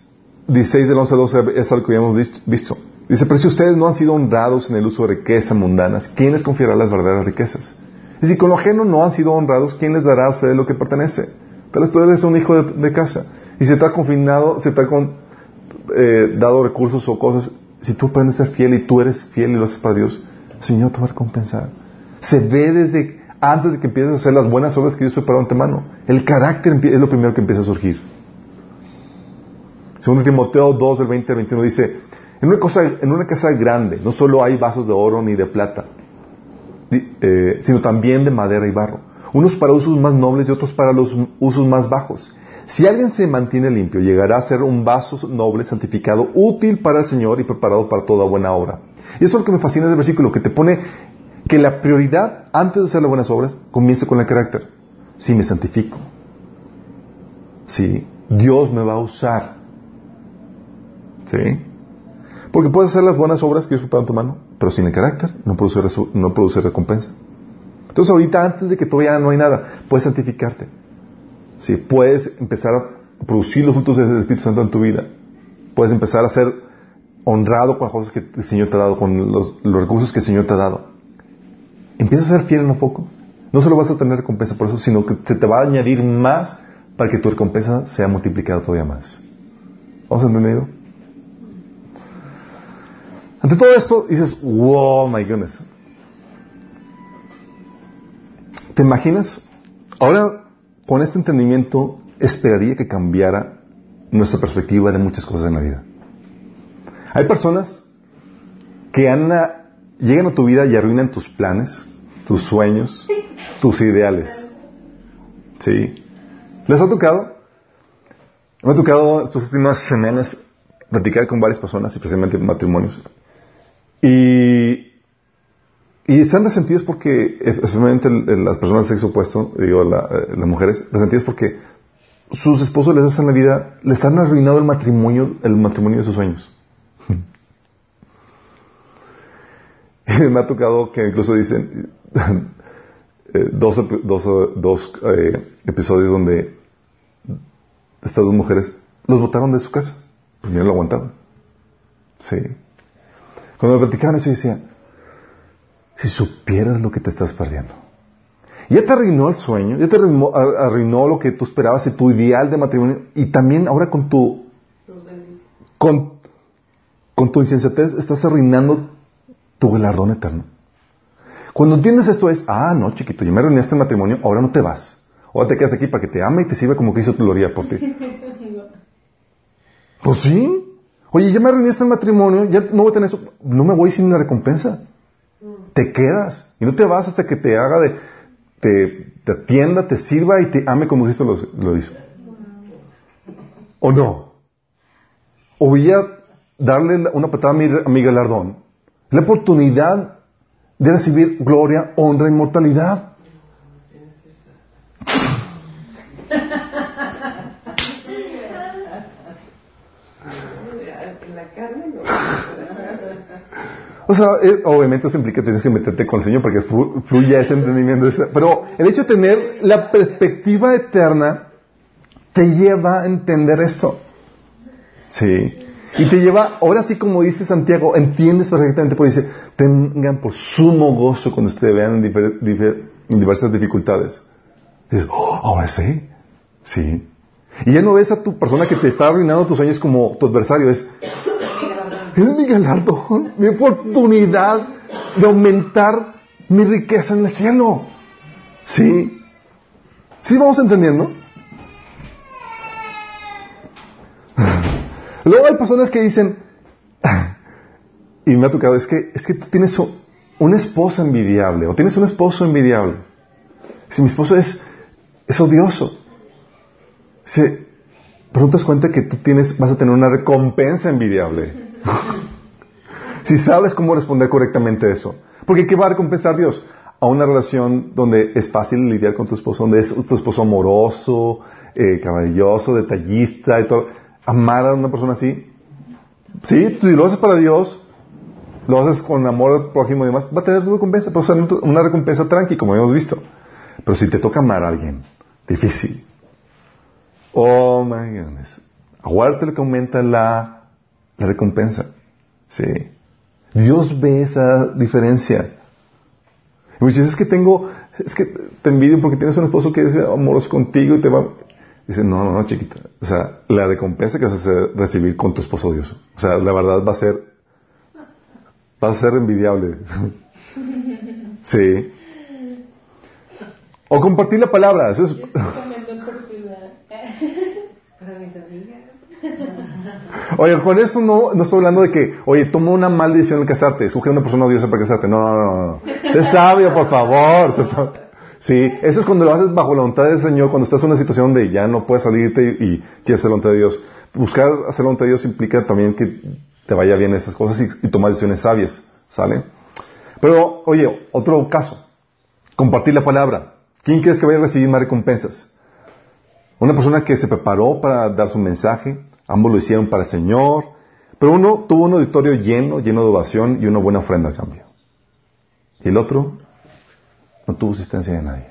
A: 16 del 11 al 12 es algo que habíamos visto. Dice, pero si ustedes no han sido honrados en el uso de riquezas mundanas, ¿quién les confiará las verdaderas riquezas? Y si con lo ajeno no han sido honrados, ¿quién les dará a ustedes lo que pertenece? Tal vez tú eres un hijo de, casa y se te ha confinado, se te ha eh, dado recursos o cosas. Si tú aprendes a ser fiel y tú eres fiel y lo haces para Dios, el Señor te va a recompensar. Se ve desde antes de que empieces a hacer las buenas obras que Dios preparó antemano. El carácter es lo primero que empieza a surgir. Segundo Timoteo 2, del 20 al 21 dice, en una, cosa, en una casa grande no solo hay vasos de oro ni de plata, eh, sino también de madera y barro, unos para usos más nobles y otros para los usos más bajos. Si alguien se mantiene limpio, llegará a ser un vaso noble, santificado, útil para el Señor y preparado para toda buena obra. Y eso es lo que me fascina del versículo, que te pone que la prioridad antes de hacer las buenas obras comienza con el carácter. Si me santifico, si Dios me va a usar, ¿sí? Porque puedes hacer las buenas obras que Dios preparó en tu mano, pero sin el carácter no produce, no produce recompensa. Entonces ahorita antes de que todavía no hay nada, puedes santificarte. Si puedes empezar a producir los frutos del Espíritu Santo en tu vida. Puedes empezar a ser honrado con las cosas que el Señor te ha dado, con los, recursos que el Señor te ha dado. Empieza a ser fiel en un poco. No solo vas a tener recompensa por eso, sino que se te va a añadir más para que tu recompensa sea multiplicada todavía más. ¿Vamos a entenderlo? Ante todo esto dices, wow, my goodness. ¿Te imaginas? Ahora, con este entendimiento, esperaría que cambiara nuestra perspectiva de muchas cosas en la vida. Hay personas que llegan a tu vida y arruinan tus planes, tus sueños, tus ideales. ¿Sí? ¿Les ha tocado? Me ha tocado estas últimas semanas platicar con varias personas, especialmente matrimonios, y y están resentidas porque, especialmente las personas del sexo opuesto, digo, eh, las mujeres, resentidas porque sus esposos les hacen la vida, les han arruinado el matrimonio, el matrimonio de sus sueños. me ha tocado que incluso dicen eh, dos, dos, eh, episodios donde estas dos mujeres los botaron de su casa, porque no lo aguantaban. Sí. Cuando me platicaban eso, yo decía, si supieras lo que te estás perdiendo. Ya te arruinó el sueño, ya te arruinó, lo que tú esperabas y tu ideal de matrimonio, y también ahora con tu, con, con tu insensatez estás arruinando tu galardón eterno. Cuando entiendes esto es, ah, no, chiquito, ya me arruiné este matrimonio, ahora no te vas. Ahora te quedas aquí para que te ame y te sirva como Cristo te lo haría por ti. pues sí. Oye, ya me arruiné este matrimonio, ya no voy a tener eso, no me voy sin una recompensa. Te quedas y no te vas hasta que te haga de, te, te atienda, te sirva y te ame como Cristo lo, lo hizo. ¿O no? O voy a darle una patada a mi galardón la oportunidad de recibir gloria, honra, inmortalidad. O sea, eh, obviamente eso implica que tienes que meterte con el Señor para que fluya ese entendimiento. Pero el hecho de tener la perspectiva eterna te lleva a entender esto. Sí. Y te lleva, ahora sí como dice Santiago, entiendes perfectamente, porque dice, tengan por sumo gozo cuando ustedes vean en, diversas dificultades. dices, oh, ahora sí, sí. Y ya no ves a tu persona que te está arruinando tus sueños como tu adversario, es, es mi galardón, mi oportunidad de aumentar mi riqueza en el cielo. Sí. ¿Sí vamos entendiendo? Luego hay personas que dicen, y me ha tocado, es que, es que tú tienes una esposa envidiable, o tienes un esposo envidiable. Si mi esposo es, es odioso, se, pero te das cuenta que tú tienes, vas a tener una recompensa envidiable. Si sabes cómo responder correctamente a eso. Porque ¿qué va a recompensar Dios? A una relación donde es fácil lidiar con tu esposo, donde es tu esposo amoroso, eh, caballoso, detallista y todo amar a una persona así, sí, tú lo haces para Dios, lo haces con amor al prójimo y demás, va a tener tu recompensa, pero una recompensa tranqui, como hemos visto. Pero si te toca amar a alguien, difícil. Oh my goodness. Aguárdate lo que aumenta la, la recompensa. Sí. Dios ve esa diferencia. Y muchas veces es que tengo, es que te envidio porque tienes un esposo que es amoroso contigo y te va, Dice, no, no, no, chiquita. O sea, la recompensa que vas a recibir con tu esposo Dios. O sea, la verdad va a ser, va a ser envidiable. sí. O compartir la palabra. Eso es... Oye, con esto no, no estoy hablando de que, oye, toma una maldición al casarte, escoge a una persona odiosa para casarte. No, no, no, no. Sé sabio, por favor. Sí, eso es cuando lo haces bajo la voluntad del Señor, cuando estás en una situación de ya no puedes salirte y, quieres hacer la voluntad de Dios. Buscar hacer la voluntad de Dios implica también que te vaya bien esas cosas y, tomar decisiones sabias, ¿sale? Pero, oye, otro caso, compartir la palabra. ¿Quién crees que vaya a recibir más recompensas? Una persona que se preparó para dar su mensaje, ambos lo hicieron para el Señor, pero uno tuvo un auditorio lleno, lleno de ovación y una buena ofrenda a cambio. Y el otro no tuvo asistencia de nadie.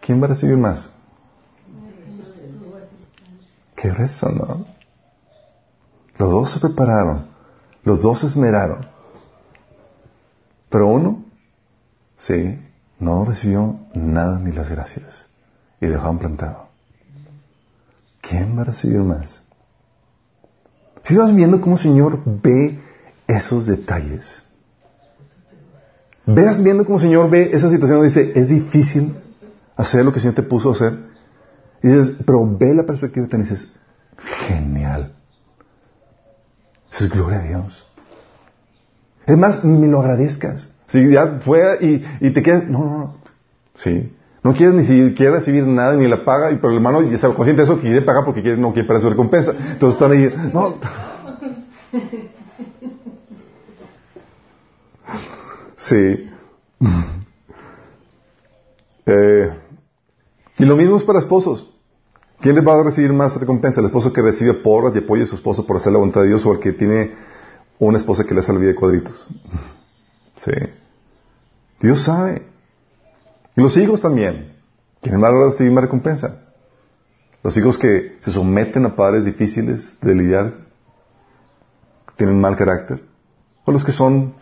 A: ¿Quién va a recibir más? Qué rezo, ¿no? Los dos se prepararon, los dos se esmeraron. Pero uno, sí, no recibió nada ni las gracias y dejaron plantado. ¿Quién va a recibir más? Si vas viendo cómo el Señor ve esos detalles, Veas viendo como el Señor ve esa situación y dice, es difícil hacer lo que el Señor te puso a hacer. Y dices, pero ve la perspectiva y te dices, genial. es gloria a Dios. Es más, ni lo agradezcas. Si ya fue y, y te quedas, no, no, no. Sí. No quieres ni siquiera recibir nada, ni la paga, y pero el hermano ya sabe consciente de eso, quiere pagar porque quiere, no quiere para su recompensa. Entonces están ahí, no. Sí. Eh, y lo mismo es para esposos. ¿Quién les va a recibir más recompensa? ¿El esposo que recibe porras y apoya a su esposo por hacer la voluntad de Dios o el que tiene una esposa que le hace la vida de cuadritos? Sí. Dios sabe. Y los hijos también. ¿Quién va a recibir más recompensa? Los hijos que se someten a padres difíciles de lidiar, tienen mal carácter, o los que son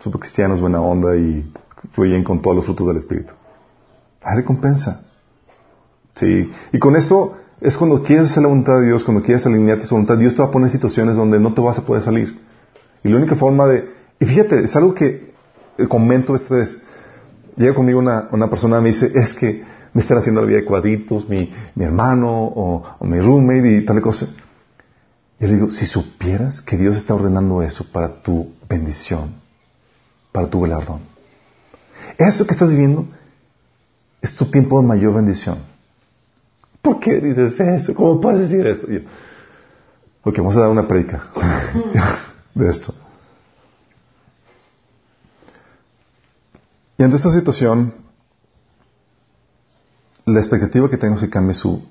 A: super cristianos, buena onda y fluyen con todos los frutos del Espíritu. Hay recompensa. Sí. Y con esto es cuando quieres hacer la voluntad de Dios, cuando quieres alinearte a su voluntad, Dios te va a poner en situaciones donde no te vas a poder salir. Y la única forma de... Y fíjate, es algo que comento esta vez. Llega conmigo una, una persona y me dice, es que me están haciendo la vida de cuadritos, mi, mi hermano o, mi roommate y tal cosa. Y le digo, si supieras que Dios está ordenando eso para tu bendición, para tu galardón. Esto que estás viviendo es tu tiempo de mayor bendición. ¿Por qué dices eso? ¿Cómo puedes decir esto? yo, ok, vamos a dar una predica de esto. Y ante esta situación, la expectativa que tengo es que cambie su,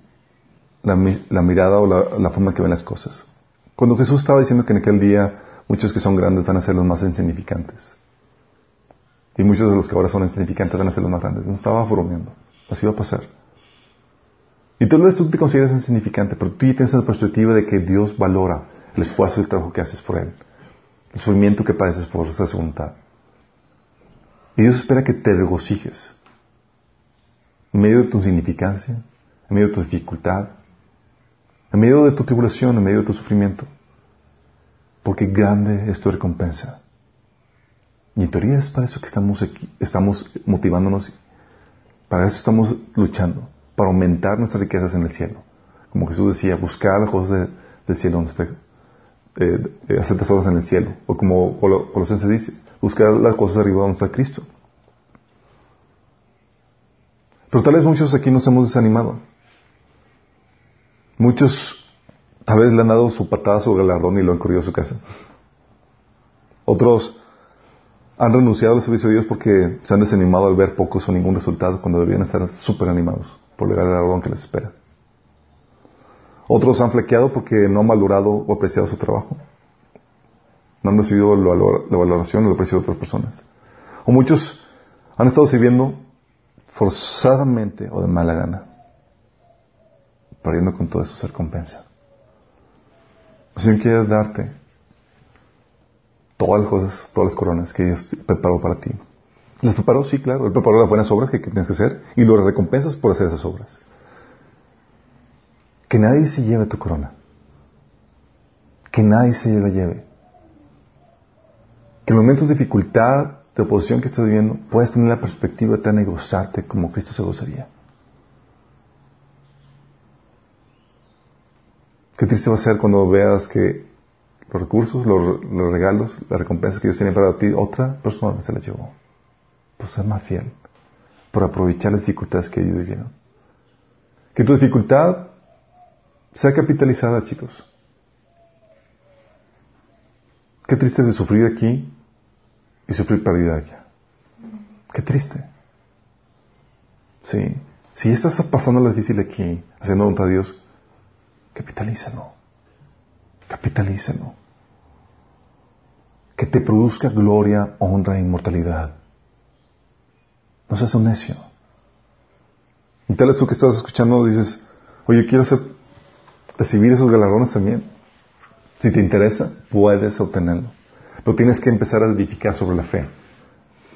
A: la, mirada o la, forma que ven las cosas. Cuando Jesús estaba diciendo que en aquel día muchos que son grandes van a ser los más insignificantes. Y muchos de los que ahora son insignificantes van a ser los más grandes. No estaba bromeando. Así va a pasar. Y tal tú te consideras insignificante, pero tú tienes la perspectiva de que Dios valora el esfuerzo y el trabajo que haces por Él. El sufrimiento que padeces por esa voluntad. Y Dios espera que te regocijes en medio de tu insignificancia, en medio de tu dificultad, en medio de tu tribulación, en medio de tu sufrimiento, porque grande es tu recompensa. Y en teoría es para eso que estamos aquí, estamos motivándonos, para eso estamos luchando, para aumentar nuestras riquezas en el cielo. Como Jesús decía, buscar las cosas del cielo donde esté, eh, hacer tesoros en el cielo. O como Colosenses dice, buscar las cosas arriba donde está Cristo. Pero tal vez muchos aquí nos hemos desanimado. Muchos tal vez le han dado su patada, su galardón y lo han corrido a su casa. Otros han renunciado al servicio de Dios porque se han desanimado al ver pocos o ningún resultado cuando deberían estar súper animados por el galardón que les espera. Otros han flequeado porque no han valorado o apreciado su trabajo. No han recibido la valoración el aprecio de otras personas. O muchos han estado sirviendo forzadamente o de mala gana, perdiendo con todo eso su recompensa. El Señor quiere darte todas las cosas, todas las coronas que Dios preparó para ti. Las preparó, sí, claro. Él preparó las buenas obras que, tienes que hacer y lo recompensas por hacer esas obras. Que nadie se lleve tu corona. Que nadie se la lleve. Que en momentos de dificultad de oposición que estás viviendo, puedes tener la perspectiva de y gozarte como Cristo se gozaría. Qué triste va a ser cuando veas que los recursos, los, regalos, las recompensas que Dios tiene para ti, otra persona se las llevó. Por ser más fiel, por aprovechar las dificultades que ellos vivieron. Que tu dificultad sea capitalizada, chicos. Qué triste de sufrir aquí y sufrir pérdida allá. Qué triste. Sí. Si estás pasando lo difícil aquí, haciendo voluntad de Dios, capitalízalo. Capitalízalo. Que te produzca gloria, honra e inmortalidad. No seas un necio. Y tal vez tú que estás escuchando dices, oye, quiero recibir esos galardones también. Si te interesa, puedes obtenerlo. Pero tienes que empezar a edificar sobre la fe,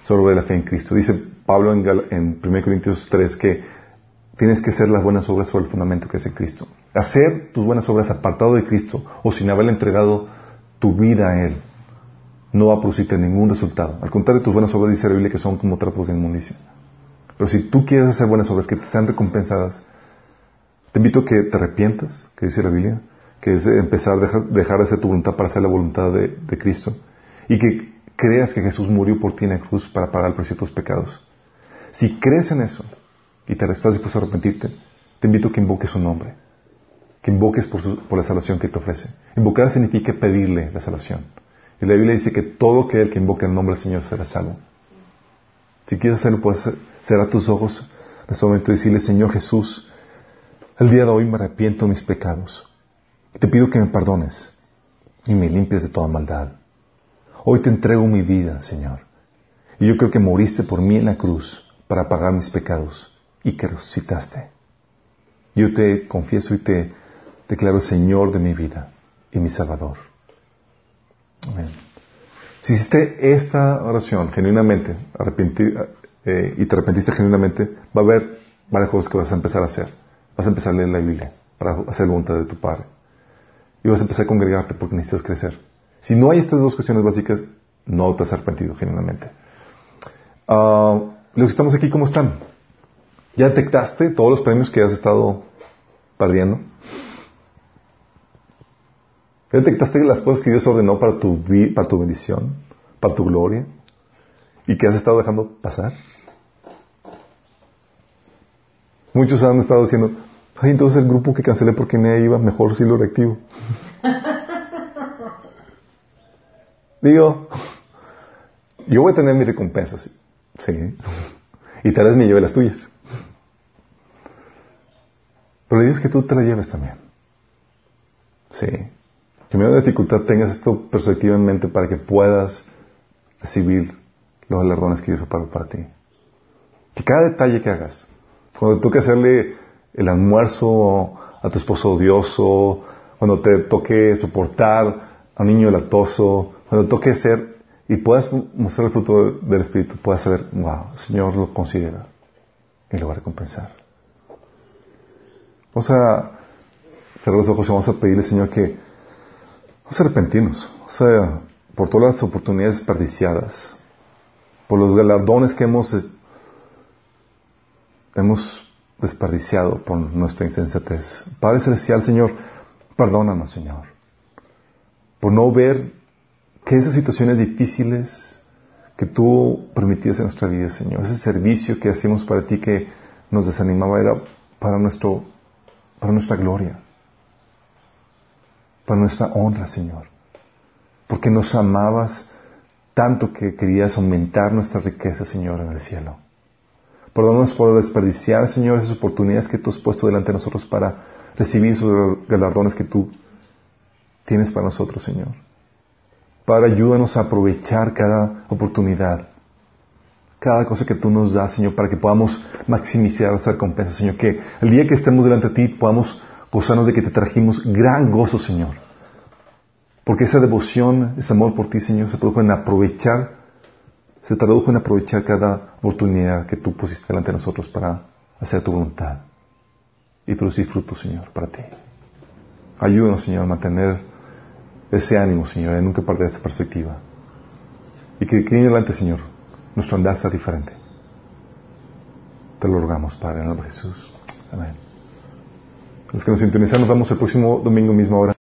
A: sobre la fe en Cristo. Dice Pablo en, 1 Corintios 3 que tienes que hacer las buenas obras sobre el fundamento que es en Cristo. Hacer tus buenas obras apartado de Cristo o sin haberle entregado tu vida a Él no va a producirte ningún resultado. Al contrario, tus buenas obras dice la Biblia que son como trapos de inmundicia. Pero si tú quieres hacer buenas obras que te sean recompensadas, te invito a que te arrepientas, que dice la Biblia, que es empezar a dejar, de hacer tu voluntad para hacer la voluntad de Cristo y que creas que Jesús murió por ti en la cruz para pagar el precio de tus pecados. Si crees en eso y te estás dispuesto a arrepentirte, te invito a que invoques su nombre, que invoques por, la salvación que te ofrece. Invocar significa pedirle la salvación. Y la Biblia dice que todo aquel que invoque el nombre del Señor será salvo. Si quieres hacerlo, puedes cerrar tus ojos en este momento y decirle, Señor Jesús, el día de hoy me arrepiento de mis pecados. Te pido que me perdones y me limpies de toda maldad. Hoy te entrego mi vida, Señor. Y yo creo que moriste por mí en la cruz para pagar mis pecados y que resucitaste. Yo te confieso y te declaro Señor de mi vida y mi Salvador. Amén. Si hiciste esta oración genuinamente eh, y te arrepentiste genuinamente, va a haber varias cosas que vas a empezar a hacer. Vas a empezar a leer la Biblia para hacer voluntad de tu Padre. Y vas a empezar a congregarte porque necesitas crecer. Si no hay estas dos cuestiones básicas, no te has arrepentido genuinamente. Uh, los que estamos aquí, ¿cómo están? ¿Ya detectaste todos los premios que has estado perdiendo? ¿Ya detectaste las cosas que Dios ordenó para tu, para tu bendición, para tu gloria? ¿Y que has estado dejando pasar? Muchos han estado diciendo, ay, entonces el grupo que cancelé porque nadie iba, mejor si lo reactivo. Digo, yo voy a tener mis recompensas, sí, y tal vez me lleve las tuyas. Pero dices que tú te las lleves también. Sí. Que en medio de dificultad tengas esto perspectiva en mente para que puedas recibir los galardones que Dios preparó para ti. Que cada detalle que hagas, cuando toque hacerle el almuerzo a tu esposo odioso, cuando te toque soportar a un niño latoso, cuando toque ser y puedas mostrar el fruto del Espíritu, puedas saber, wow, el Señor lo considera y lo va a recompensar. Vamos a cerrar los ojos y vamos a pedirle, Señor, que vamos a arrepentirnos, o sea, por todas las oportunidades desperdiciadas, por los galardones que hemos, hemos desperdiciado por nuestra insensatez. Padre Celestial, Señor, perdónanos, Señor, por no ver que esas situaciones difíciles que tú permitías en nuestra vida, Señor, ese servicio que hacíamos para ti que nos desanimaba era para nuestro, para nuestra gloria, para nuestra honra, Señor, porque nos amabas tanto que querías aumentar nuestra riqueza, Señor, en el cielo. Perdónanos por desperdiciar, Señor, esas oportunidades que tú has puesto delante de nosotros para recibir esos galardones que tú tienes para nosotros, Señor. Padre, ayúdanos a aprovechar cada oportunidad, cada cosa que tú nos das, Señor, para que podamos maximizar esa recompensa, Señor. Que el día que estemos delante de ti podamos gozarnos de que te trajimos gran gozo, Señor. Porque esa devoción, ese amor por ti, Señor, se produjo en aprovechar, se tradujo en aprovechar cada oportunidad que tú pusiste delante de nosotros para hacer tu voluntad y producir frutos, Señor, para ti. Ayúdanos, Señor, a mantener ese ánimo, Señor, de nunca perder esa perspectiva. Y que, que en adelante, Señor, nuestro andar sea diferente. Te lo rogamos, Padre, en el nombre de Jesús. Amén. Los que nos sintonizan, nos vemos el próximo domingo mismo hora.